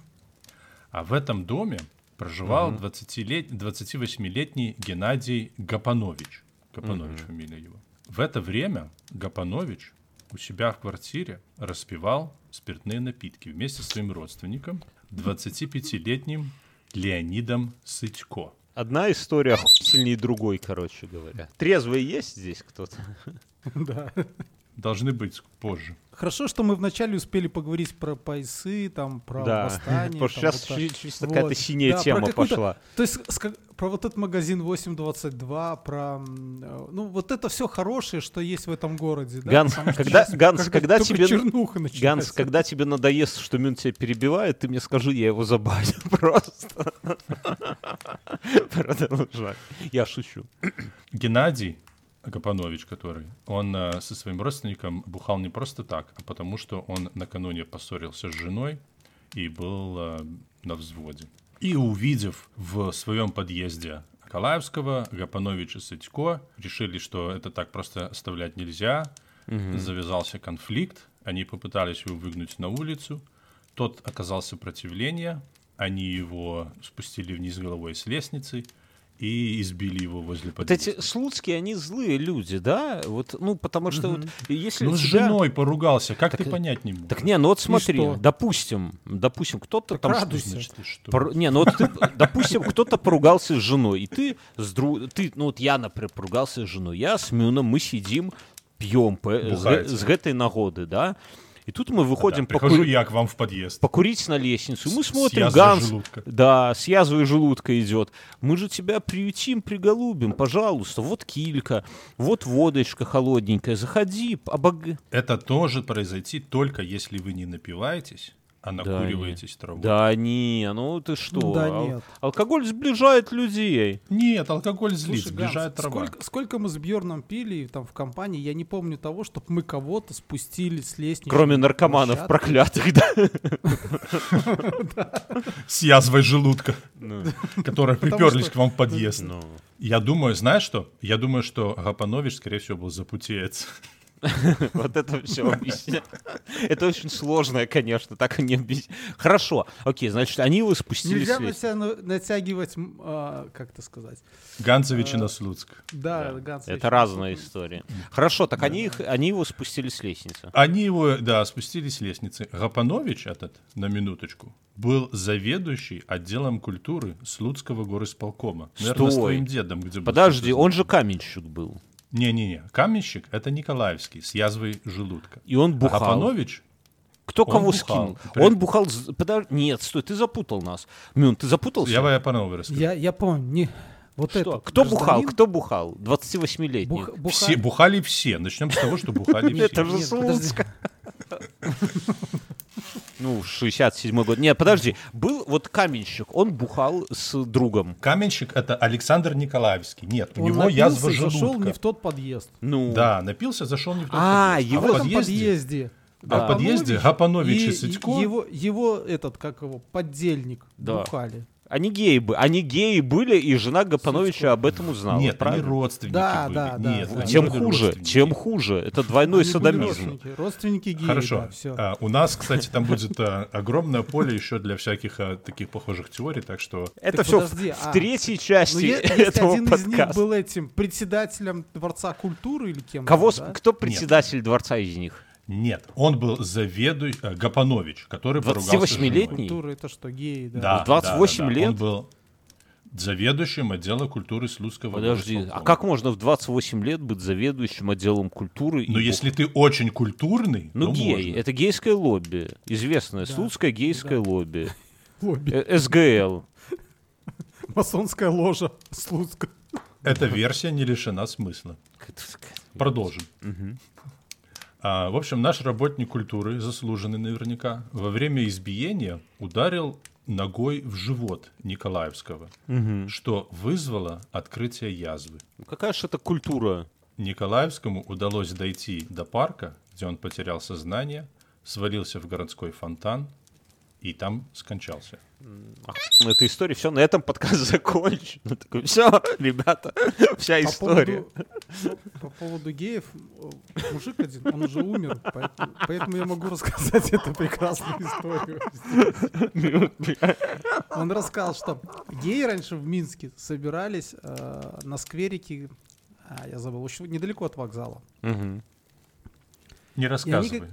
А в этом доме проживал 20-лет- 28-летний Геннадий Гапанович. Гапанович фамилия его. В это время Гапанович у себя в квартире распивал спиртные напитки вместе с своим родственником, 25-летним Леонидом Сытько. Одна история охуительнее другой, короче говоря. Трезвый есть здесь кто-то? Да. Должны быть позже. Хорошо, что мы вначале успели поговорить про поясы, там, про Да. восстание. Потому что сейчас вот так. чисто какая-то Вот. синяя Да, тема пошла. То есть про вот этот магазин 822, про... э, Ну, вот это все хорошее, что есть в этом городе. Да? Ганс, Потому когда- щас Ганс, как- когда тебе- Ганс, когда тебе надоест, что Мюн тебя перебивает, ты мне скажи, я его забаню просто. Продолжай. Я шучу. Геннадий Гапанович, который, он э, со своим родственником бухал не просто так, а потому что он накануне поссорился с женой и был э, на взводе. И увидев в своем подъезде Калаевского, Гапанович и Сытько, решили, что это так просто оставлять нельзя. Завязался конфликт, они попытались его выгнуть на улицу. Тот оказал сопротивление, они его спустили вниз головой с лестницы и избили его возле Вот подъезда. эти слуцкие, они злые люди, да? Вот, ну, потому что вот если Ну, с тебя- женой поругался, как Так, ты понять не можешь? Так не, ну вот смотри, что? допустим, допустим, кто-то там... радуйся. Значит, ты что? Пор- Не, ну вот ты, допустим, кто-то поругался с женой, и ты с друг... Ты, ну вот я, например, поругался с женой, я с Мюном, мы сидим, пьем п- з, Бухаете. з гэтай нагоды, да? И тут мы Да, выходим прихожу покури- я к вам в подъезд. покурить на лестницу, мы смотрим, Ганс, желудка. да, с язвой желудка идет. Мы же тебя приютим, приголубим, пожалуйста. Вот килька, вот водочка холодненькая, заходи, обог... Это тоже произойти только если вы не напиваетесь, а накуриваетесь травой. Да не, ну ты что? Да Ал- нет. Алкоголь сближает людей. Нет, алкоголь злит, Слушай, Ганс, сближает трава. сколько, сколько мы с Бьерном пили там в компании, я не помню того, чтобы мы кого-то спустили с лестницы. Кроме наркоманов проклятых, да? С язвой желудка, Ну, которые приперлись к вам в подъезд. ну. Я думаю, знаешь что? Я думаю, что Гапанович, скорее всего, был запутеец. Вот это все объясняет. Это очень сложное, конечно, так и не объяснить. Хорошо, окей, значит, они его спустили Нельзя с на лестницы. себя на- натягивать, а, как это сказать. Ганцевич и Наслуцк. Да, Ганс Это разная история. Хорошо, так они, их, они его спустили с лестницы. Они его, да, спустились с лестницы. Гапанович этот, на минуточку, был заведующий отделом культуры Слуцкого горосполкома. Наверное, с твоим дедом, где был Подожди, он же каменщик был. Не-не-не, каменщик — это Николаевский, с язвой желудка. И он А бухал. Гапанович Кто он кого бухал. скинул? При- Он бухал... Подожди, нет, стой, ты запутал нас. Мюн, ты запутался? Я бы по новой расскажу. Я, я помню, не, вот Что? это. Кто бухал? Кто бухал? 28-летний. Бух, буха- Все, бухали все. Начнем с того, что бухали все. Это же Нет, подожди. Слуцк. Ну, 67-й год. Нет, подожди. Был вот каменщик, он бухал с другом. Каменщик — это Александр Николаевский. Нет, у Он него напился, язва зашел желудка. не в тот подъезд. Ну, Да, напился, зашел не в тот А, подъезд. его в в этом подъезде, подъезде. а в подъезде Гапанович и, и Сытько его, его этот, как его, поддельник Да. бухали. Они геи, бы, они геи были, и жена Гапановича об этом узнала. Нет, правильно? они родственники Да, были. да, да, Нет, да. Тем хуже, тем хуже. Это двойной Они садомизм. родственники, родственники геи, Хорошо. да, все. А, у нас, кстати, там будет а, огромное поле еще для всяких а, таких похожих теорий, так что Это Так все подожди, в, а, третьей части Ну, этого один из них подкаста. был этим председателем Дворца культуры или кем Кого, да? кто председатель дворца из них? Нет, он был заведующий Гапанович, который поругался с женой. 28-летний? Культура это что, геи, да? Да, В 28 да, да, да. лет? Он был заведующим отдела культуры Слуцкого Подожди, а как можно в 28 лет быть заведующим отделом культуры? бог- если ты очень культурный, Ну, гей. можно. Это гейское лобби. Известное. Да. Слуцкое гейское Да. лобби. Лобби. Э, СГЛ. Масонская ложа Слуцка. Эта версия не лишена смысла. Продолжим. А, в общем, наш работник культуры, заслуженный наверняка, во время избиения ударил ногой в живот Николаевского, Мгм. что вызвало открытие язвы. Ну, Какая же это культура? Николаевскому удалось дойти до парка, где он потерял сознание, свалился в городской фонтан и там скончался. Ну, Эта история, все, на этом подкаст закончен. Все, ребята, вся По история. поводу, ну, по поводу геев, э, мужик один, он уже умер, поэтому, поэтому я могу рассказать эту прекрасную историю. Он рассказал, что геи раньше в Минске собирались э, на скверике, а, я забыл, очень недалеко от вокзала. Мгм. Не рассказывай. как-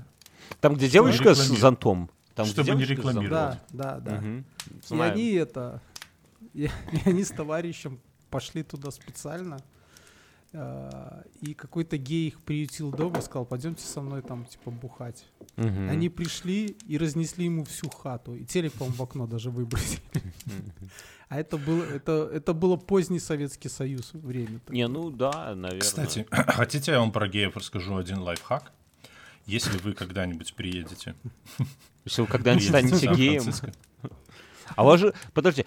Там, где девочка с зонтом. Там, Чтобы не рекламировать. Да, да, да. Мгм. И они это, и, и они с товарищем пошли туда специально. Э, И какой-то гей их приютил дома, сказал, пойдемте со мной там, типа, бухать. Мгм. Они пришли и разнесли ему всю хату. И телек, по-моему, в окно даже выбросили. А это было, это, это было поздний Советский Союз время. Не, ну да, наверное. Кстати, хотите, я вам про геев расскажу один лайфхак? Если вы когда-нибудь приедете Если вы когда-нибудь станете геем. А у вас же, подожди,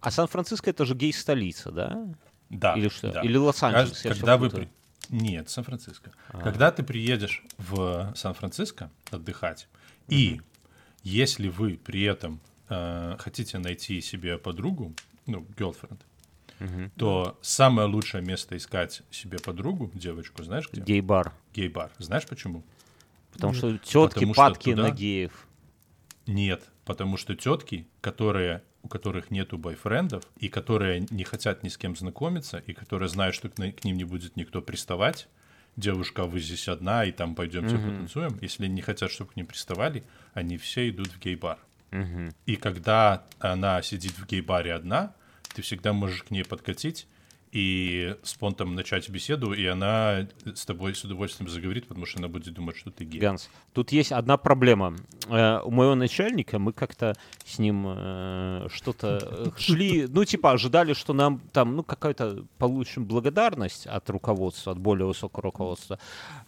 а Сан-Франциско это же гей-столица, да? Да. Или что? да. Или Лос-Анджелес? Когда, я всё когда вы при- Нет, Сан-Франциско. А. Когда ты приедешь в Сан-Франциско отдыхать, и если вы при этом э, хотите найти себе подругу, ну, girlfriend, Мгм. то самое лучшее место искать себе подругу, девочку, знаешь где? Гей-бар. Гей-бар. Знаешь почему? Потому что тетки Потому что падки туда- на геев. Нет, потому что тетки, которые, у которых нету бойфрендов, и которые не хотят ни с кем знакомиться, и которые знают, что к, к ним не будет никто приставать, девушка, вы здесь одна, и там пойдемте Мгм. потанцуем, если они не хотят, чтобы к ним приставали, они все идут в гей-бар. Мгм. И когда она сидит в гей-баре одна, ты всегда можешь к ней подкатить и спонтом начать беседу, и она с тобой с удовольствием заговорит, потому что она будет думать, что ты гей. Ганс, тут есть одна проблема. Э, у моего начальника мы как-то с ним э, что-то э, шли, ну, типа, ожидали, что нам там, ну, какая-то получим благодарность от руководства, от более высокого руководства.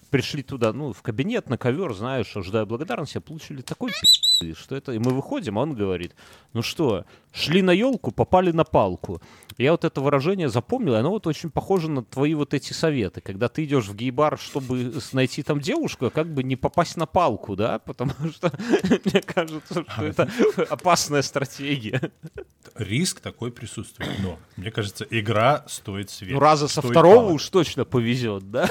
Пришли туда, ну, в кабинет, на ковер, знаешь, ожидая благодарности, получили такой пи***, что это... И мы выходим, а он говорит, ну что, шли на елку, попали на палку. Я вот это выражение запомнил, и оно вот очень похоже на твои вот эти советы. Когда ты идешь в гей-бар, чтобы найти там девушку, а как бы не попасть на палку, да? Потому что мне кажется, что это опасная стратегия. Риск такой присутствует, но, мне кажется, игра стоит света. Ну, раза со второго уж точно повезет, да?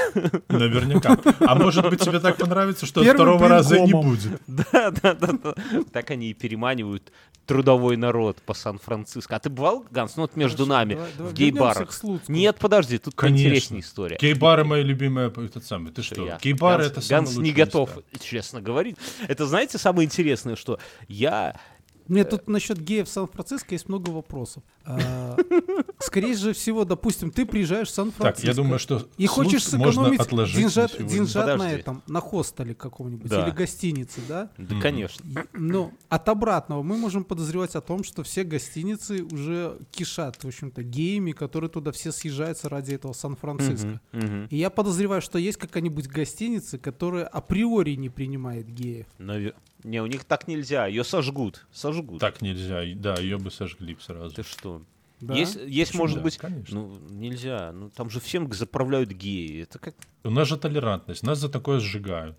Наверняка. А может быть, тебе так понравится, что второго раза не будет. Да, да, да. Так они и переманивают трудовой народ по Сан-Франциско. А ты бывал, Ганс, ну вот между Хорошо, нами, давай- давай в гей-барах? Нет, подожди, тут Конечно. поинтереснее история. Гей-бары мои любимые, этот самый. Ты что? Я- Гей-бары Ганс- это самые Ганс не готов, честно говорить. Это знаете самое интересное, что я Мне тут насчет геев в Сан-Франциско есть много вопросов. А, Скорее же всего, допустим, ты приезжаешь в Сан-Франциско. Так, я думаю, что И хочешь сэкономить деньжат, на деньжат на этом, на хостеле каком-нибудь Да. или гостинице, да? Да, конечно. Но от обратного мы можем подозревать о том, что все гостиницы уже кишат, в общем-то, геями, которые туда все съезжаются ради этого Сан-Франциско. И я подозреваю, что есть какая-нибудь гостиница, которая априори не принимает геев. Наве- Не, у них так нельзя, ее сожгут, сожгут. Так нельзя. Да, ее бы сожгли сразу. Ты что? Да? Есть, есть Почему может да? быть, Конечно. ну нельзя, ну там же всем заправляют геи. Это как У нас же толерантность, нас за такое сжигают.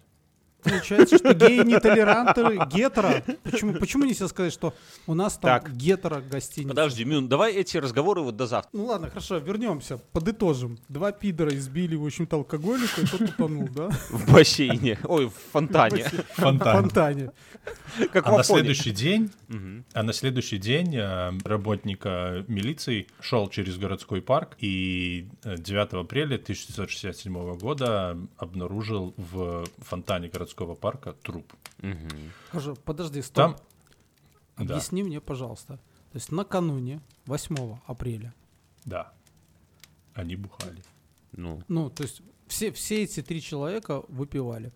Получается, что геи нетолерантны гетеро. Почему, почему нельзя сказать, что у нас там Так. гетеро гостиница? Подожди, Мюн, давай эти разговоры вот до завтра. Ну ладно, хорошо, вернемся, подытожим. Два пидора избили, в общем-то, алкоголика, и тот утонул, да? В бассейне. Ой, в фонтане. В Фонтан. фонтане. Как в А на следующий день, а на следующий день э, работник э, милиции шел через городской парк и э, 9 апреля 1967 года обнаружил в фонтане городского парка труп. Хорошо, подожди, стоп. Там, да, Объясни мне, пожалуйста. То есть накануне 8 апреля, да, они бухали. Ну, ну, то есть все, все эти три человека выпивали.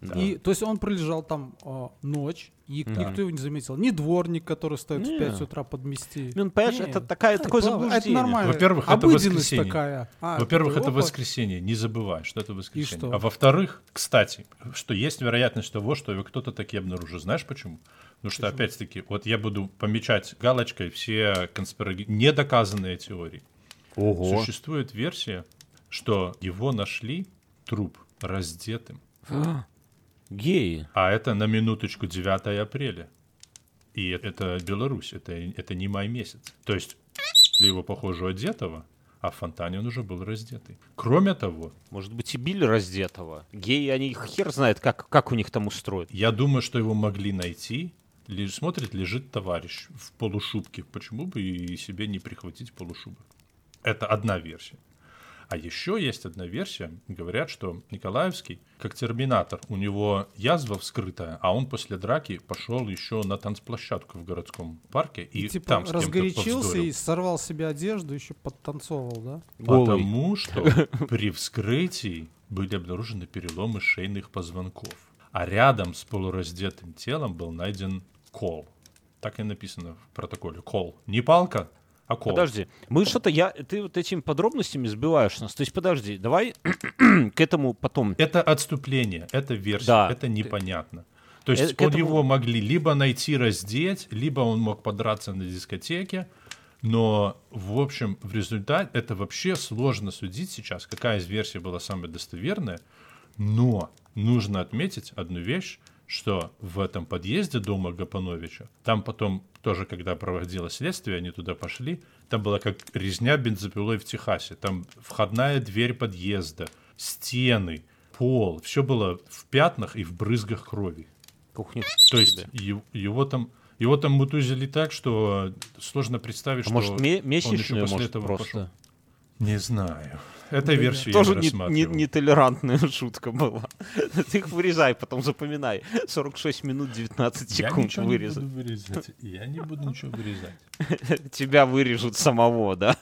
да. И, то есть он пролежал там а, ночь, и Да. никто его не заметил. Ни дворник, который стоит Не. в 5 утра под мести. Мюн, понимаешь, Не. это такая, Да, такое заблуждение. Это нормально. Во-первых, это Обыденность воскресенье. такая. А, Во-первых, это опа. воскресенье, не забывай, что это воскресенье. что? А во-вторых, кстати, что есть вероятность того, что его кто-то таки обнаружит. Знаешь почему? Потому что, Почему? опять-таки, вот я буду помечать галочкой все конспираги... недоказанные теории. Ого. Существует версия, что его нашли труп раздетым. Геи. А это на минуточку 9 апреля. И это Беларусь, это, это не май месяц. То есть его, похоже, одетого, а в фонтане он уже был раздетый. Кроме того, Может быть, и били раздетого. Геи, они хер знает, как, как у них там устроено. я думаю, что его могли найти. Лежит, смотрит, лежит товарищ в полушубке. Почему бы и себе не прихватить полушубок? Это одна версия. А еще есть одна версия. Говорят, что Николаевский, как терминатор, у него язва вскрытая, а он после драки пошел еще на танцплощадку в городском парке и, И, типа там с разгорячился и сорвал себе одежду, еще подтанцовывал, да? Голый. Потому что при вскрытии были обнаружены переломы шейных позвонков. А рядом с полураздетым телом был найден кол. Так и написано в протоколе. Кол. Не палка, а кол. Подожди, мы что-то, я, ты вот этими подробностями сбиваешь нас. То есть, подожди, давай к этому потом. Это отступление, это версия, Да. это непонятно. То есть Э, он этому- его могли либо найти, раздеть, либо он мог подраться на дискотеке. Но, в общем, в результате это вообще сложно судить сейчас, какая из версий была самая достоверная. Но нужно отметить одну вещь, что в этом подъезде дома Гапановича, там потом тоже, когда проводилось следствие, они туда пошли, там была как резня бензопилой в Техасе. Там входная дверь подъезда, стены, пол, все было в пятнах и в брызгах крови. Кухня. То есть ев- его там его там мутузили так, что сложно представить, А что может, ме- он еще после может, этого просто? пошел. Не знаю. Эту Да, версию Тоже я не, не нетолерантная шутка была. Ты их вырезай, потом запоминай. 46 минут 19 Я секунд ничего вырезать. не буду вырезать. Я не буду ничего вырезать. Тебя вырежут самого, да?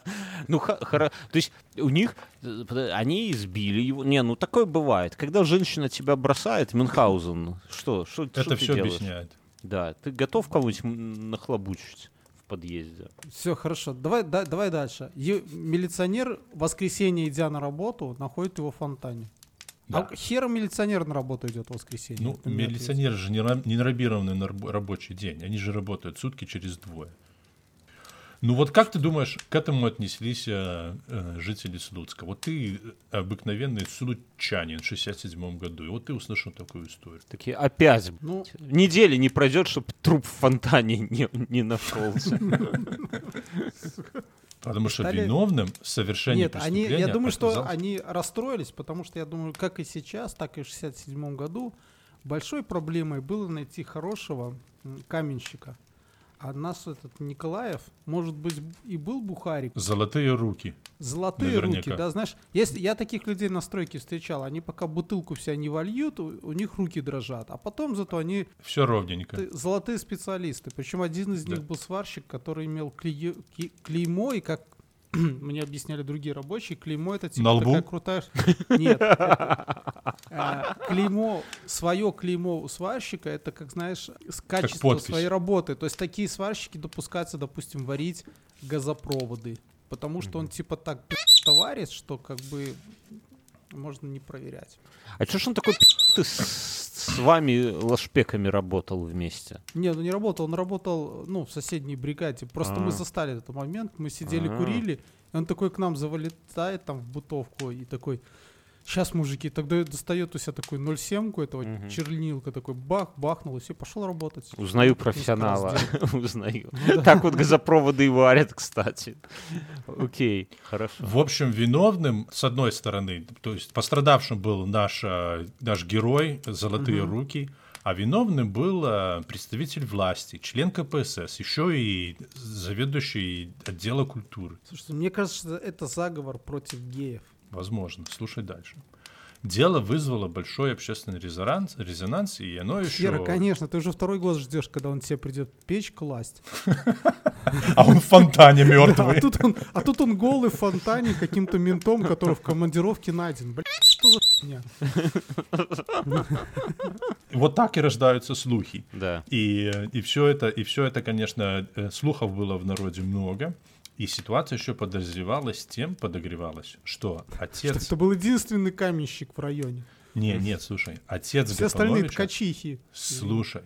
Ну, хоро- То есть у них, э, они избили его. Не, ну такое бывает. Когда женщина тебя бросает, Мюнхгаузен, что, что, что Это ты все объясняет. Да, ты готов кого-нибудь нахлобучить подъезде? Все, хорошо. Давай, да- давай дальше. Е- милиционер в воскресенье, идя на работу, находит его в фонтане. Да. А хер милиционер на работу идет в воскресенье? Ну, милиционеры же не, ра- не нормированный на раб- рабочий день. Они же работают сутки через двое. Ну вот как ты думаешь, к этому отнеслись э, э, жители Слуцка? Вот ты э, обыкновенный случанин в 67 году, и вот ты услышал такую историю. Такие, опять, Ну, недели не пройдет, чтобы труп в фонтане не, не нашелся. Потому что Стали- виновным в совершении Нет, они, я думаю, что оказался- они расстроились, потому что я думаю, как и сейчас, так и в 67 году большой проблемой было найти хорошего каменщика. А нас этот Николаев, может быть, и был бухарик, Золотые руки. золотые Наверняка. руки, да, знаешь, если я таких людей на стройке встречал, они пока бутылку вся не вольют, у, у них руки дрожат, а потом зато они Все ровненько. ты- золотые специалисты. Причем один из Да. них был сварщик, который имел ки- клеймо, и как мне объясняли другие рабочие, клеймо это типа На лбу? такая крутая... Нет. а, Клеймо, свое клеймо у сварщика, это, как знаешь, подпись. своей работы. То есть такие сварщики допускаются, допустим, варить газопроводы. Потому что он типа так товарищ, что как бы можно не проверять. А что ж он такой ты с, вами лошпеками работал вместе? Не, ну не работал, он работал, ну, в соседней бригаде. Просто А. мы застали этот момент, мы сидели, А. курили, и он такой к нам завалетает там в бытовку и такой, Сейчас мужики, тогда достает у себя такой 0,7 этого Мгм. чернилка такой бах, бахнул и все, пошел работать. Узнаю профессионала. Узнаю. Ну. Так вот газопроводы и варят, кстати. Окей, хорошо. В общем, виновным, с одной стороны, то есть пострадавшим был наш, э, наш герой «Золотые руки», а виновным был э, представитель власти, член КПСС, еще и заведующий отдела культуры. Слушайте, мне кажется, это заговор против геев. Возможно. Слушай дальше. Дело вызвало большой общественный резонанс, резонанс и оно еще... Хера, конечно, ты уже второй год ждешь, когда он тебе придет печь класть. А он в фонтане мертвый. а, тут он, а тут он голый в фонтане каким-то ментом, который в командировке найден. Блин, что за хуйня? Вот так и рождаются слухи. Да. И, и все это, и все это, конечно, э, слухов было в народе много. И ситуация еще подозревалась тем, подогревалась, что Что отец... это был единственный каменщик в районе. Не, нет, слушай, отец Все остальные ткачихи. Слушай,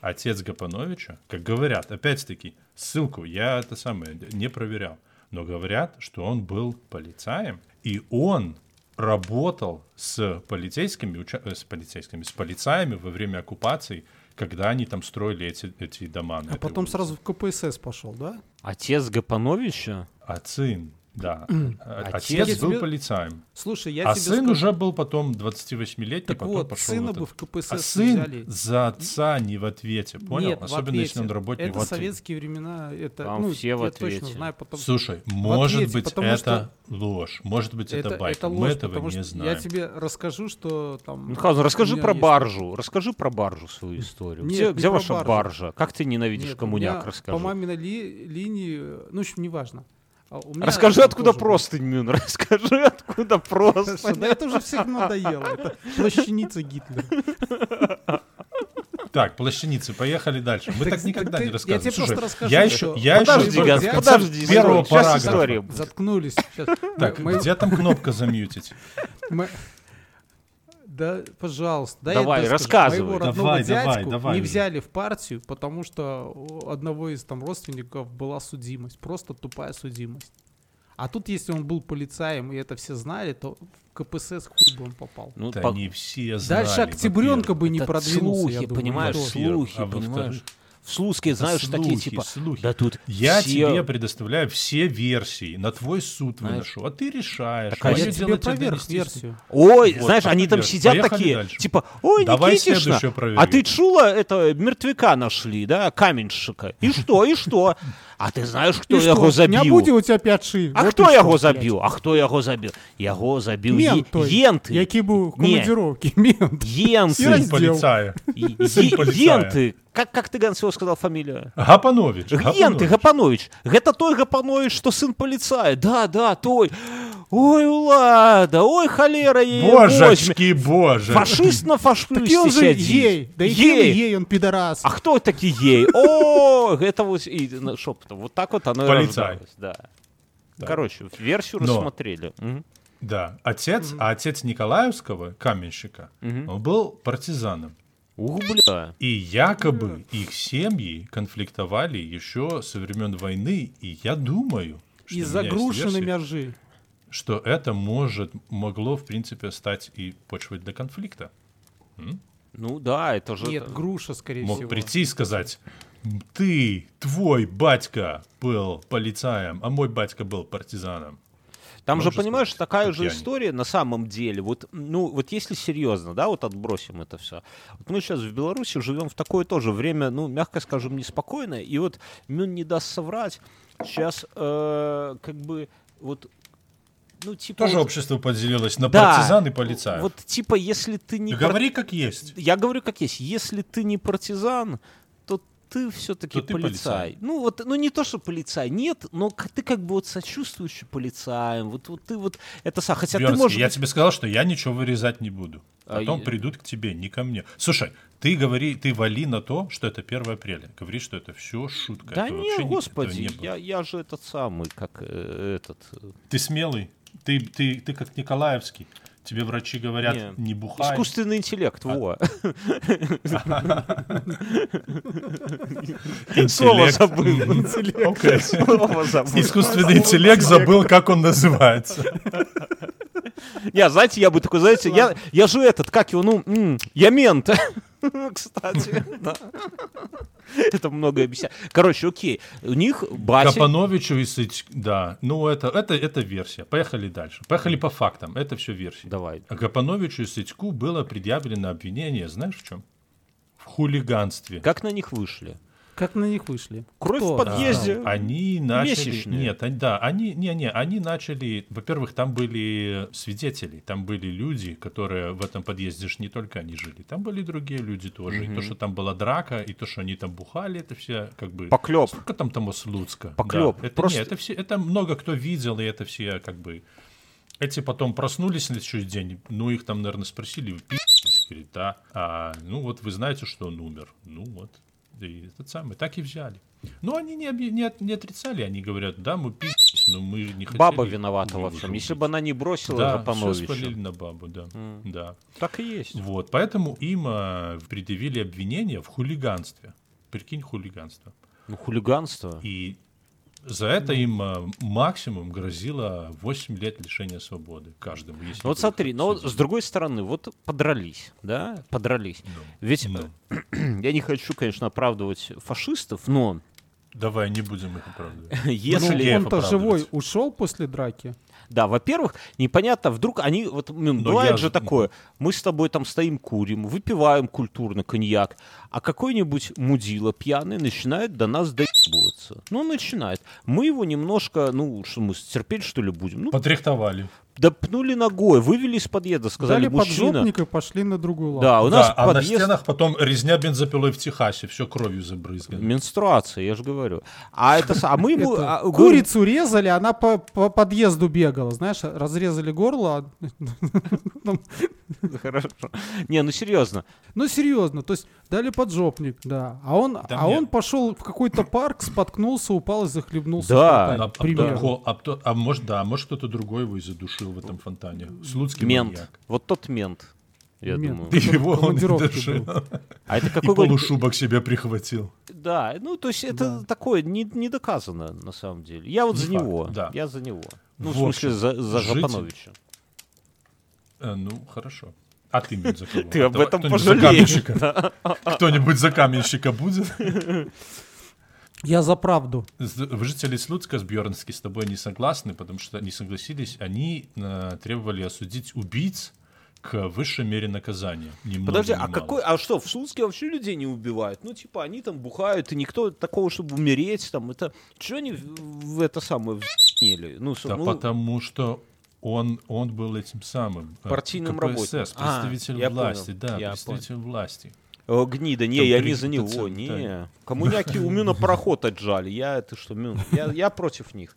отец Гапоновича, как говорят, опять-таки, ссылку я это самое не проверял, но говорят, что он был полицаем, и он работал с полицейскими, э, с полицейскими, с полицаями во время оккупации, когда они там строили эти, эти дома. на А потом улице. сразу в КПСС пошел, да? Отец Гапановича? А сын, да. А- Отец Отец был тебе- полицаем. Слушай, я А тебе сын скажу, уже был потом 28-летний, так потом вот, пошел сына в этот- бы в КПСС А сын взяли. за отца не в ответе, понял? Нет, в Особенно если он работает Это в ответе. советские времена, это, Там ну, все в я ответе. точно знаю, потом... Слушай, может ответе, быть, потому это ложь, может быть, это, байка. Мы ложь, этого потому не что знаем. Я тебе расскажу, что там... Мюнхгаузен, у расскажи меня про есть- баржу. Расскажи про баржу свою историю. Нет, где ваша баржу. баржа? Как ты ненавидишь Нет, коммуняк, расскажи. По маминой ли- линии, ну, в общем, неважно. А меня Расскажи, откуда тоже просто, Мюн, расскажи, откуда просто. Да это уже всех надоело. Это плащаница Гитлера. Так, плащаницы, поехали дальше. Мы так Так, никогда ты- не я рассказываем. тебе Слушай, просто расскажу, я еще, я Подожди, еще Газ, подожди, первого. Сейчас параграфа. история. Заткнулись. Сейчас. Так, Мы- где там кнопка замьютить? мы- Да, пожалуйста. Да Давай, я рассказывай. Моего родного Давай, давай, дядьку давай не уже. взяли в партию, потому что у одного из там родственников была судимость. Просто тупая судимость. А тут, если он был полицаем, и это все знали, то в КПСС хуй бы он попал. Ну, Да по- не все знали. Дальше октябренка бы не Это продвинулся, слухи, я думаю, понимаешь, слухи, А понимаешь. В Слуцке, знаешь, такие слухи, типа, слухи. да тут Я все- тебе предоставляю все версии, на твой суд Знаешь, выношу, а ты решаешь. так А я тебе проверх версию. Ой, Вот, знаешь, они там сидят Поехали такие, дальше. типа, ой, Давай Никитишна, а ты чула, это мертвяка нашли, да, каменщика. И что, и что? А ты знаешь хто яго забіў будзе у тебя пячы А вот хто яго забіў А хто яго забіў яго забіў енты які быў командировки енты как как ты ганцёў сказал фамілія гапанович енты гапанович. Гэта той гапанович что сын паліцая да да той. Ой, лада, ой, халера ей Божачки, боже. Фашист на так фашисте так он же сядзіць. ей. Да ей. ей, он пидорас. А кто такі ей? О, это вот и ну, шепотом. Вот так вот оно и Полицай. рождалось, Да. Да. Короче, версию Но. рассмотрели. Мгм. Да, отец, а отец Николаевского, каменщика, Мгм. он был партизаном. Ух, бля. И якобы их семьи конфликтовали еще со времен войны, и я думаю, что, версия, мяжи. что это может, могло, в принципе, стать и почвой для конфликта. Ну да, это же... Нет, груша, скорее Мог всего. прийти и сказать, ты, твой батька был полицаем, а мой батька был партизаном. Там же, Можно понимаешь, сказать, такая же история на самом деле. Вот, ну, вот если серьезно, да, вот отбросим это все. Вот мы сейчас в Беларуси живем в такое тоже время, ну, мягко скажем, неспокойное. И вот Мюн не даст соврать. Сейчас, э, как бы, вот, ну, типа... Тоже вот- общество поделилось на Да, партизан и полицаев. Вот, типа, если ты не... Ты пар- говори как есть. Я говорю как есть. Если ты не партизан, ты все-таки ты полицай. полицай. Ну вот, ну не то, что полицай, нет, но ты как бы вот сочувствующий полицаем. Вот, вот ты вот это сам. Хотя ты Бёрнский, можешь. я тебе сказал, что я ничего вырезать не буду. А Потом я- придут к тебе, не ко мне. Слушай, ты говори, ты вали на то, что это 1 апреля. Говори, что это все шутка. Да Это не, господи, не было. я, я же этот самый, как э, этот. э, Ты смелый. Ты, ты, ты как Николаевский. Тебе врачи говорят, Не. не, бухай. Искусственный интеллект, А. во. Слово забыл. Слово забыл. Искусственный интеллект забыл, как он называется. Не, знаете, я бы такой, знаете, я, я же этот, как его, ну, я мент. Кстати, да. Это много объясняет. Короче, окей. У них Бася... Капановичу и Сыч... Да, ну это, это, это версия. Поехали дальше. Поехали по фактам. Это все версии. Давай. А Капановичу и Сычку было предъявлено обвинение, знаешь в чем? В хулиганстве. Как на них вышли? Как на них вышли? Кровь Кто? в подъезде. Они начали... Месячные. Нет, они- да, они... Не-не, они начали... Во-первых, там были свидетели, там были люди, которые в этом подъезде же не только они жили, там были другие люди тоже. И то, что там была драка, и то, что они там бухали, это все как бы... Поклёп. Сколько там там Слуцка? Поклёп. Да, это, Просто- не, это, все, это много кто видел, и это все как бы... Эти потом проснулись на следующий день, ну их там, наверное, спросили, вы пи***лись? Говорит, да. А, ну вот вы знаете, что он умер. Ну вот. И этот самый, так и взяли. Но они не, не, не отрицали, они говорят, да, мы пи***лись, но мы не хотели. Баба виновата во всем. Если бы она не бросила Да, все Гапановича. спалили на бабу, да. да. Так и есть. Вот, поэтому им а, предъявили обвинение в хулиганстве. Прикинь, хулиганство. Ну, хулиганство. И за это им а, максимум грозило 8 лет лишения свободы каждому. Если Ну вот смотри, но судили. с другой стороны, вот подрались, да, подрались. Ведь Ну. э, я не хочу, конечно, оправдывать фашистов, но Давай, не будем их оправдывать. если... Ну, он-то живой ушел после драки. Да, во-первых, непонятно, вдруг они, вот ну, бывает я же такое, мы с тобой там стоим, курим, выпиваем культурно коньяк, а какой-нибудь мудила пьяный начинает до нас доебываться. Ну, начинает. Мы его немножко, ну, что мы терпеть, что ли, будем? Ну, Потряхтовали. Допнули ногой, вывели из подъезда, сказали, Дали мужчина... и пошли на другую лавку. Да, у нас да, а на подъезд... стенах потом резня бензопилой в Техасе, все кровью забрызгано. Менструация, я же говорю. А это, а мы ему а, курицу резали, она по, по подъезду бегала, знаешь, разрезали горло. а- Хорошо. Не, ну серьезно. Ну серьезно, то есть дали поджопник, да. А он, Да а мне- он пошел в какой-то парк, споткнулся, упал и захлебнулся. Да. А, а а а может, да, может кто-то другой его и задушил в этом фонтане. Слуцкий Мент. маньяк. Вот тот мент, я Мент. думаю. И его он был. А это И какой год? полушубок себе прихватил. Да, ну то есть это такое не, не доказано на самом деле. Я вот Не за факт, него. да. Я за него. Ну, в В смысле, за, за жить- Гапановича. Э, ну, хорошо. А ты Мин, за кого? Ты об Давай, этом пожалеешь. каменщика? Кто-нибудь за каменщика будет? Я за правду. Жители Слуцка с Бьернски с тобой не согласны, потому что не согласились. Они э, требовали осудить убийц к высшей мере наказания. Ни много, Подожди, ни а мало. какой, а что, в Слуцке вообще людей не убивают? Ну, типа, они там бухают, и никто такого, чтобы умереть, там, это... Что они в, это самое в***ли? Ну, Да ну, потому что он, он был этим самым э, Партийным КПСС, работником. А, представитель я власти, понял, да, я представитель власти. О, гнида, не, Там я не за него, не. Коммуняки у Мюна пароход отжали, я это что, Мюн, я, я против них.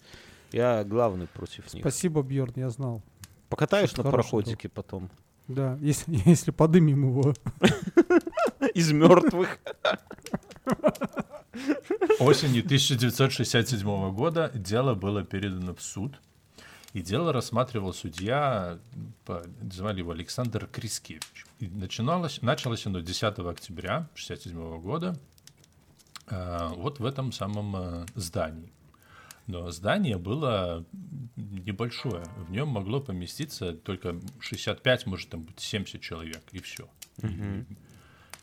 Я главный против них. Спасибо, Бьорн, я знал. Покатаешь Что-то на пароходике потом. Да, если, если подымем его. Из мертвых. Осенью 1967 года дело было передано в суд. И дело рассматривал судья, звали его Александр Крискевич. И начиналось, началось оно 10 октября 1967 года, э, вот в этом самом э, здании. Но здание было небольшое, в нем могло поместиться только 65, может там быть 70 человек, и все.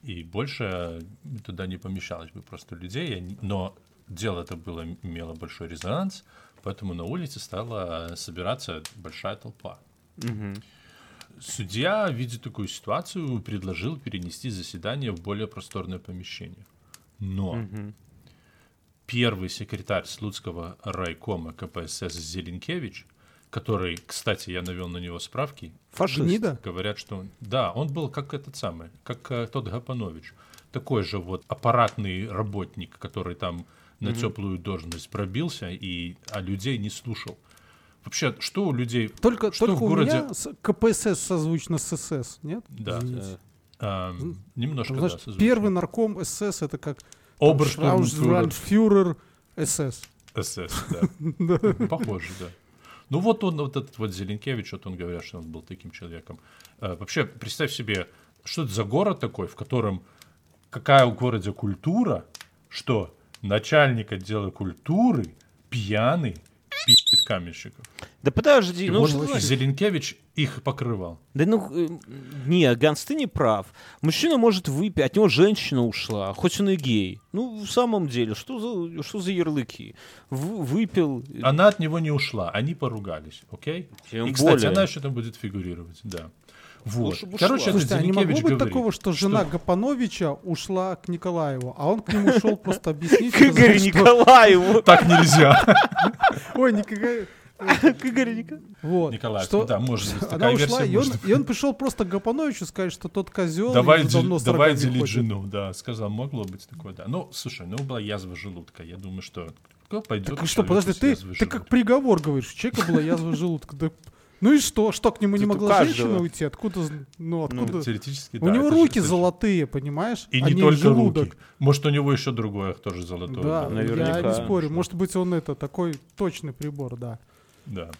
И больше туда не помещалось бы просто людей. Но дело это было, имело большой резонанс, поэтому на улице стала собираться большая толпа. Судья, видя такую ситуацию, предложил перенести заседание в более просторное помещение. Но первый секретарь Слуцкого райкома КПСС Зеленкевич, который, кстати, я навел на него справки, Фашист. Гнида? Говорят, что он- да, он был как этот самый, как э, тот Гапанович, такой же вот аппаратный работник, который там на теплую должность пробился и а людей не слушал. Вообще, что у людей? Только, что только в городе? у меня КПСС созвучно с СС, нет? Да. Извините. а, немножко Там, да, созвучно. первый нарком СС это как Оберштурмфюрер фюрер СС. СС, да. Похоже, да. Ну вот он, вот этот вот Зеленкевич, вот он говорят, что он был таким человеком. Э, Вообще, представь себе, что это за город такой, в котором какая в городе культура, что начальник отдела культуры пьяный пи***т каменщиков. Да подожди, И ну может, что- Зеленкевич их покрывал. Да ну, э, не, Ганс, ты не прав. Мужчина может выпить, от него женщина ушла, хоть он и гей. Ну, в самом деле, что за, что за ярлыки? В- выпил. э, Она от него не ушла, они поругались, окей? Тем И, кстати, более. она еще там будет фигурировать, да. Вот. Лучше бы ушла. Короче, Слушайте, а не могло быть говорит, такого, что жена Гапановича ушла к Николаеву, а он к нему шел просто объяснить, К Игорю Николаеву. Так нельзя. Ой, Николай... К Игорю Николаеву. Вот. Николаевского, что да, может быть, Она такая ушла, версия и он, может и он пришел просто к Гапановичу сказать, что тот козел. Давай, давно давай делить ходит. жену, да, сказал, могло быть такое, да. Ну, слушай, ну была язва желудка, я думаю, что кто пойдет Так что, подожди, ты, ты как приговор говоришь, у человека была язва желудка. Да Ну и что? Что, к нему не Тут могла женщина уйти? Откуда? з- Ну, откуда? Теоретически, у да, него руки же- золотые, понимаешь? И а не только желудок. руки. Может, у него еще другое тоже золотое. Да, я Наверняка. не спорю. Может быть, он это такой точный прибор, да. Да.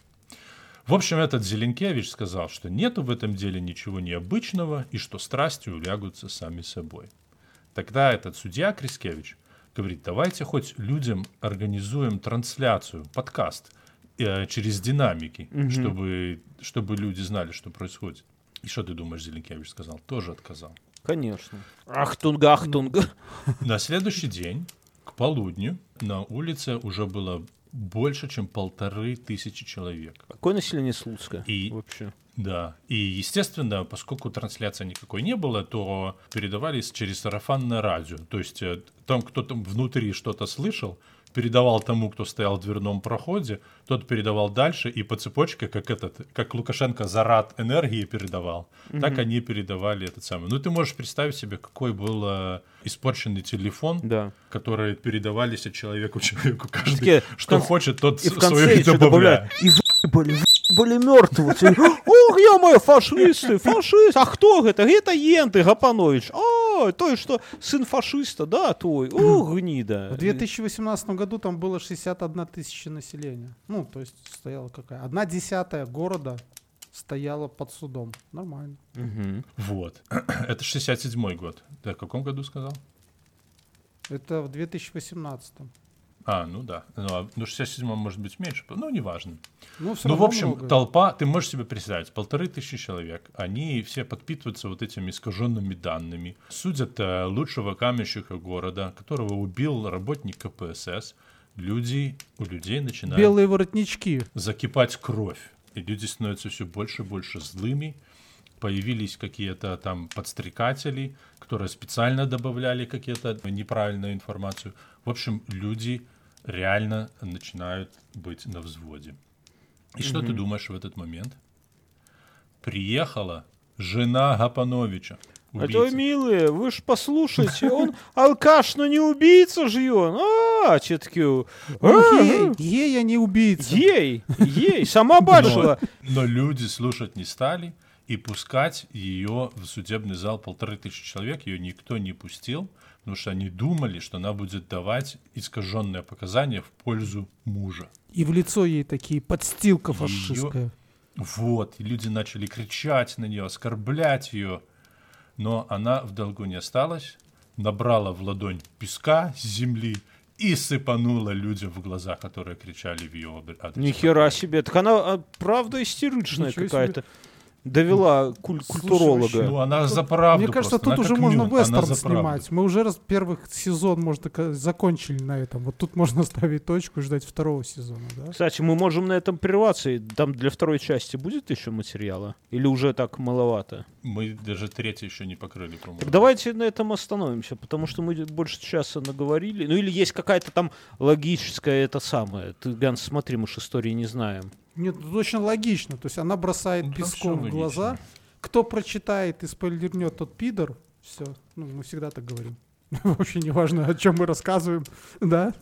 В общем, этот Зеленкевич сказал, что нету в этом деле ничего необычного и что страсти улягутся сами собой. Тогда этот судья Крискевич говорит, давайте хоть людям организуем трансляцию, подкаст через динамики, чтобы, чтобы люди знали, что происходит. И что ты думаешь, Зеленкевич сказал? Тоже отказал. Конечно. Ахтунга, ахтунга. На следующий день, к полудню, на улице уже было больше, чем полторы тысячи человек. Какое население Слуцка И- вообще? Да, и естественно, поскольку трансляции никакой не было, то передавались через сарафанное радио. То есть э, там кто-то внутри что-то слышал, передавал тому, кто стоял в дверном проходе, тот передавал дальше, и по цепочке, как этот, как Лукашенко зарад энергии передавал, так они передавали этот самый. Ну, ты можешь представить себе, какой был э, испорченный телефон, Да. которые передавались от человека к человеку. Каждый, Такие, что конце- хочет, тот И в конце свое добавляет. И были, были мертвые. Ох, я моя фашисты, фашисты. А кто это? Это Енты Гапанович. А, той, что сын фашиста, да, той. О, гнида. В 2018 году там было 61 тысяча населения. Ну, то есть стояла какая? Одна десятая города стояла под судом. Нормально. Вот. Это 67-й год. Ты в каком году сказал? Это в 2018. А, ну да. Ну, а- ну 67 может быть меньше, ну, неважно. Ну, Ну, в общем, много. толпа, ты можешь себе представить, полторы тысячи человек, они все подпитываются вот этими искаженными данными, судят э, лучшего каменщика города, которого убил работник КПСС. Люди, у людей начинает Белые воротнички. закипать кровь, и люди становятся все больше и больше злыми. Появились какие-то там подстрекатели, которые специально добавляли какие-то неправильную информацию. В общем, люди реально начинают быть на взводе. И что ты думаешь в этот момент? Приехала жена Гапановича. А то, убийца. милые, вы ж послушайте, он алкаш, но не убийца же он. А, че такие, Он «А, гей, гей, а не убийца. Ей, ей, сама бачила. Но люди слушать не стали, и пускать ее в судебный зал полторы тысячи человек, ее никто не пустил, потому что они думали, что она будет давать искаженные показания в пользу мужа. И в лицо ей такие подстилка Её- фашистская. Вот, и люди начали кричать на нее, оскорблять ее, но она в долгу не осталась, набрала в ладонь песка с земли и сыпанула людям в глаза, которые кричали в ее адрес. Нихера себе. Так она, а, правда, истеричная какая-то. Довела куль- Слушай, культуролога. Ну, она за правду Мне кажется, просто, тут она уже можно Мюн, вестерн снимать. Мы уже раз первый сезон, можно сказать, закончили на этом. Вот тут можно ставить точку и ждать второго сезона, да? Кстати, мы можем на этом прерваться. и Там для второй части будет еще материала? Или уже так маловато? Мы даже третий еще не покрыли, по-моему. Так давайте на этом остановимся, потому что мы больше часа наговорили. Ну или есть какая-то там логическая это самое. Ты, Ганс, смотри, мы ж истории не знаем. Нет, тут очень логично. То есть она бросает Ну, песком в глаза. логично. Кто прочитает и спойлернет, тот пидор. Все. Ну, мы всегда так говорим. Вообще не важно, о чем мы рассказываем. Да?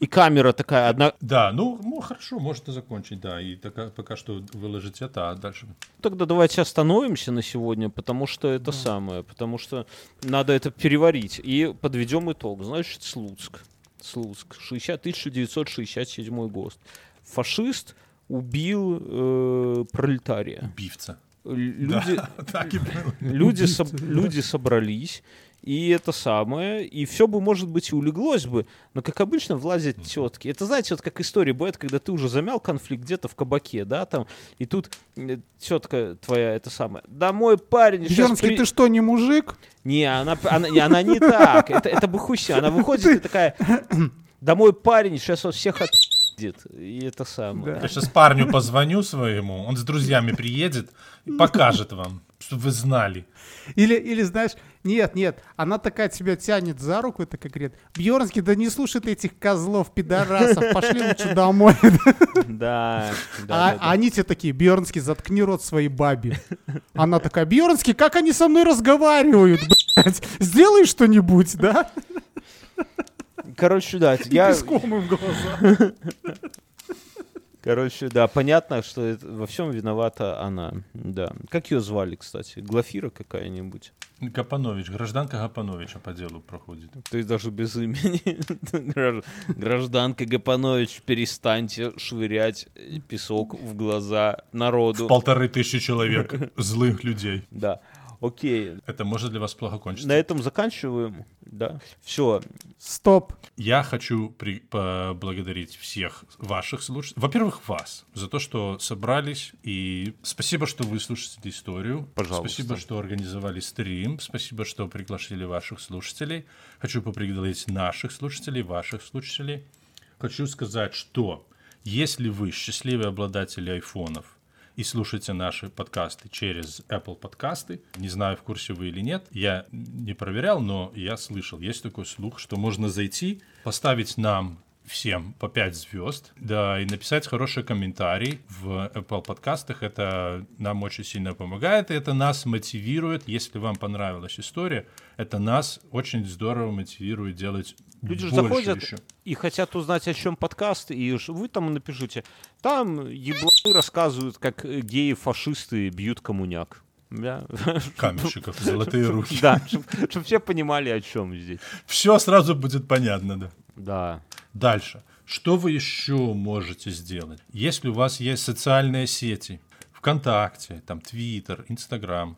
И камера такая, одна... Да, ну, ну хорошо, можно закончить, да, и така- пока что выложить это, а дальше... Тогда давайте остановимся на сегодня, потому что это самое, потому что надо это переварить. И подведем итог. Значит, Слуцк. Слуцк. 60, 1967 год. Фашист убил э, пролетария. Убивца. Люди, Да, так и было. люди, Убийцы, соб- да. люди собрались, и это самое, и все бы, может быть, и улеглось бы, но, как обычно, влазят тетки. Это, знаете, вот как история бывает, когда ты уже замял конфликт где-то в кабаке, да, там, и тут тетка твоя, это самое, да мой парень сейчас... Бьернский, ты что, не мужик? Не, она, она, не- она не так, это, это бы хуй себе. она выходит и такая, да мой парень сейчас вот всех отъедет, и это самое. Да. Я сейчас парню позвоню своему, он с друзьями приедет и покажет вам, чтобы вы знали. Или, или знаешь, нет, нет, она такая тебя тянет за руку и такая говорит, Бьернский, да не слушай ты этих козлов, пидорасов, пошли лучше домой. Да, да, А да, да. а они тебе такие, Бьернский, заткни рот своей бабе. Она такая, Бьернский, как они со мной разговаривают, блядь? Сделай что-нибудь, да? Короче, да, я, песком им в глаза. короче, да, понятно, что это- во всем виновата она, да. Как ее звали, кстати? Глафира какая-нибудь? Гапанович, гражданка Гапановича по делу проходит. То есть даже без имени. Гражд- Гражданка Гапанович, перестаньте швырять песок в глаза народу. Полторы тысячи человек злых людей. Да, окей. Это может для вас плохо На кончиться. этом заканчиваем, да. Все, Стоп. Я хочу при- поблагодарить всех ваших слушателей. Во-первых, вас за то, что собрались. И спасибо, что вы слушаете историю. Пожалуйста. Спасибо, что организовали стрим. Спасибо, что пригласили ваших слушателей. Хочу поблагодарить наших слушателей, ваших слушателей. Хочу сказать, что если вы счастливые обладатели айфонов и слушаете наши подкасты через Apple подкасты, не знаю, в курсе вы или нет, я не проверял, но я слышал, есть такой слух, что можно зайти, поставить нам всем по 5 звезд, да, и написать хороший комментарий в Apple подкастах. Это нам очень сильно помогает, и это нас мотивирует. Если вам понравилась история, это нас очень здорово мотивирует делать Люди же заходят еще. и хотят узнать, о чем подкаст, и вы там напишите. Там ебланы рассказывают, как геи-фашисты бьют коммуняк. Да, Каменщиков, золотые руки. да чтобы все понимали, о чем здесь. Все сразу будет понятно, да. Да. Дальше. Что вы еще можете сделать? Если у вас есть социальные сети, ВКонтакте, там Твиттер, Инстаграм,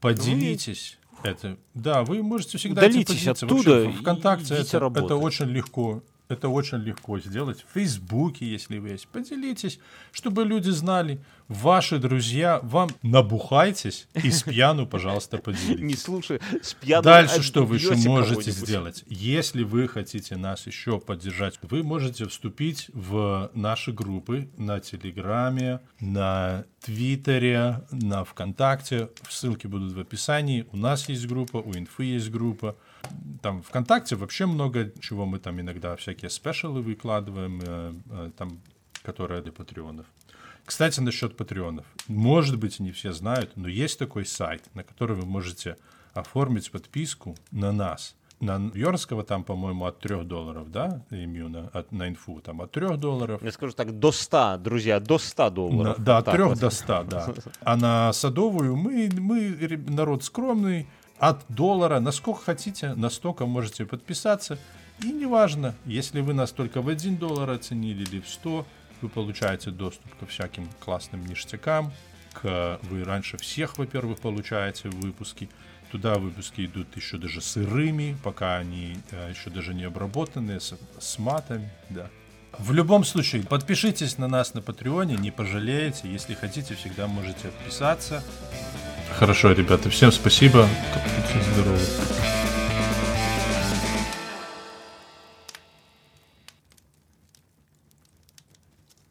поделитесь. Это, да, вы можете всегда этим Удалитесь поделиться. оттуда Вообще, и ВКонтакте это, работать. это очень легко. Это очень легко сделать. В Фейсбуке, если вы есть, поделитесь, чтобы люди знали. Ваши друзья, вам набухайтесь и с пьяну, пожалуйста, поделитесь. Не слушай, с пьяным Дальше что вы еще можете сделать? Если вы хотите нас еще поддержать, вы можете вступить в наши группы на Телеграме, на Твиттере, на ВКонтакте. Ссылки будут в описании. У нас есть группа, у Инфы есть группа. Там ВКонтакте вообще много чего. Мы там иногда всякие спешалы выкладываем, э, э, там, которые для патреонов. Кстати, насчет патреонов. Может быть, не все знают, но есть такой сайт, на который вы можете оформить подписку на нас. На Йорского там, по-моему, от 3 долларов, да, именно от, на инфу, там от 3 долларов. Я скажу так, до 100, друзья, до 100 На- долларов. да, Вот от так 3 вот. до 100, да. А на Садовую мы, мы народ скромный, от доллара, насколько хотите, настолько можете подписаться. И неважно, если вы нас только в 1 доллар оценили или в 100, вы получаете доступ ко всяким классным ништякам. К, вы раньше всех, во-первых, получаете выпуски. Туда выпуски идут еще даже сырыми, пока они э, еще даже не обработанные, с, с матами, да. В любом случае, подпишитесь на нас на Патреоне, не пожалеете. Если хотите, всегда можете отписаться. Хорошо, ребята, всем спасибо. Здорово.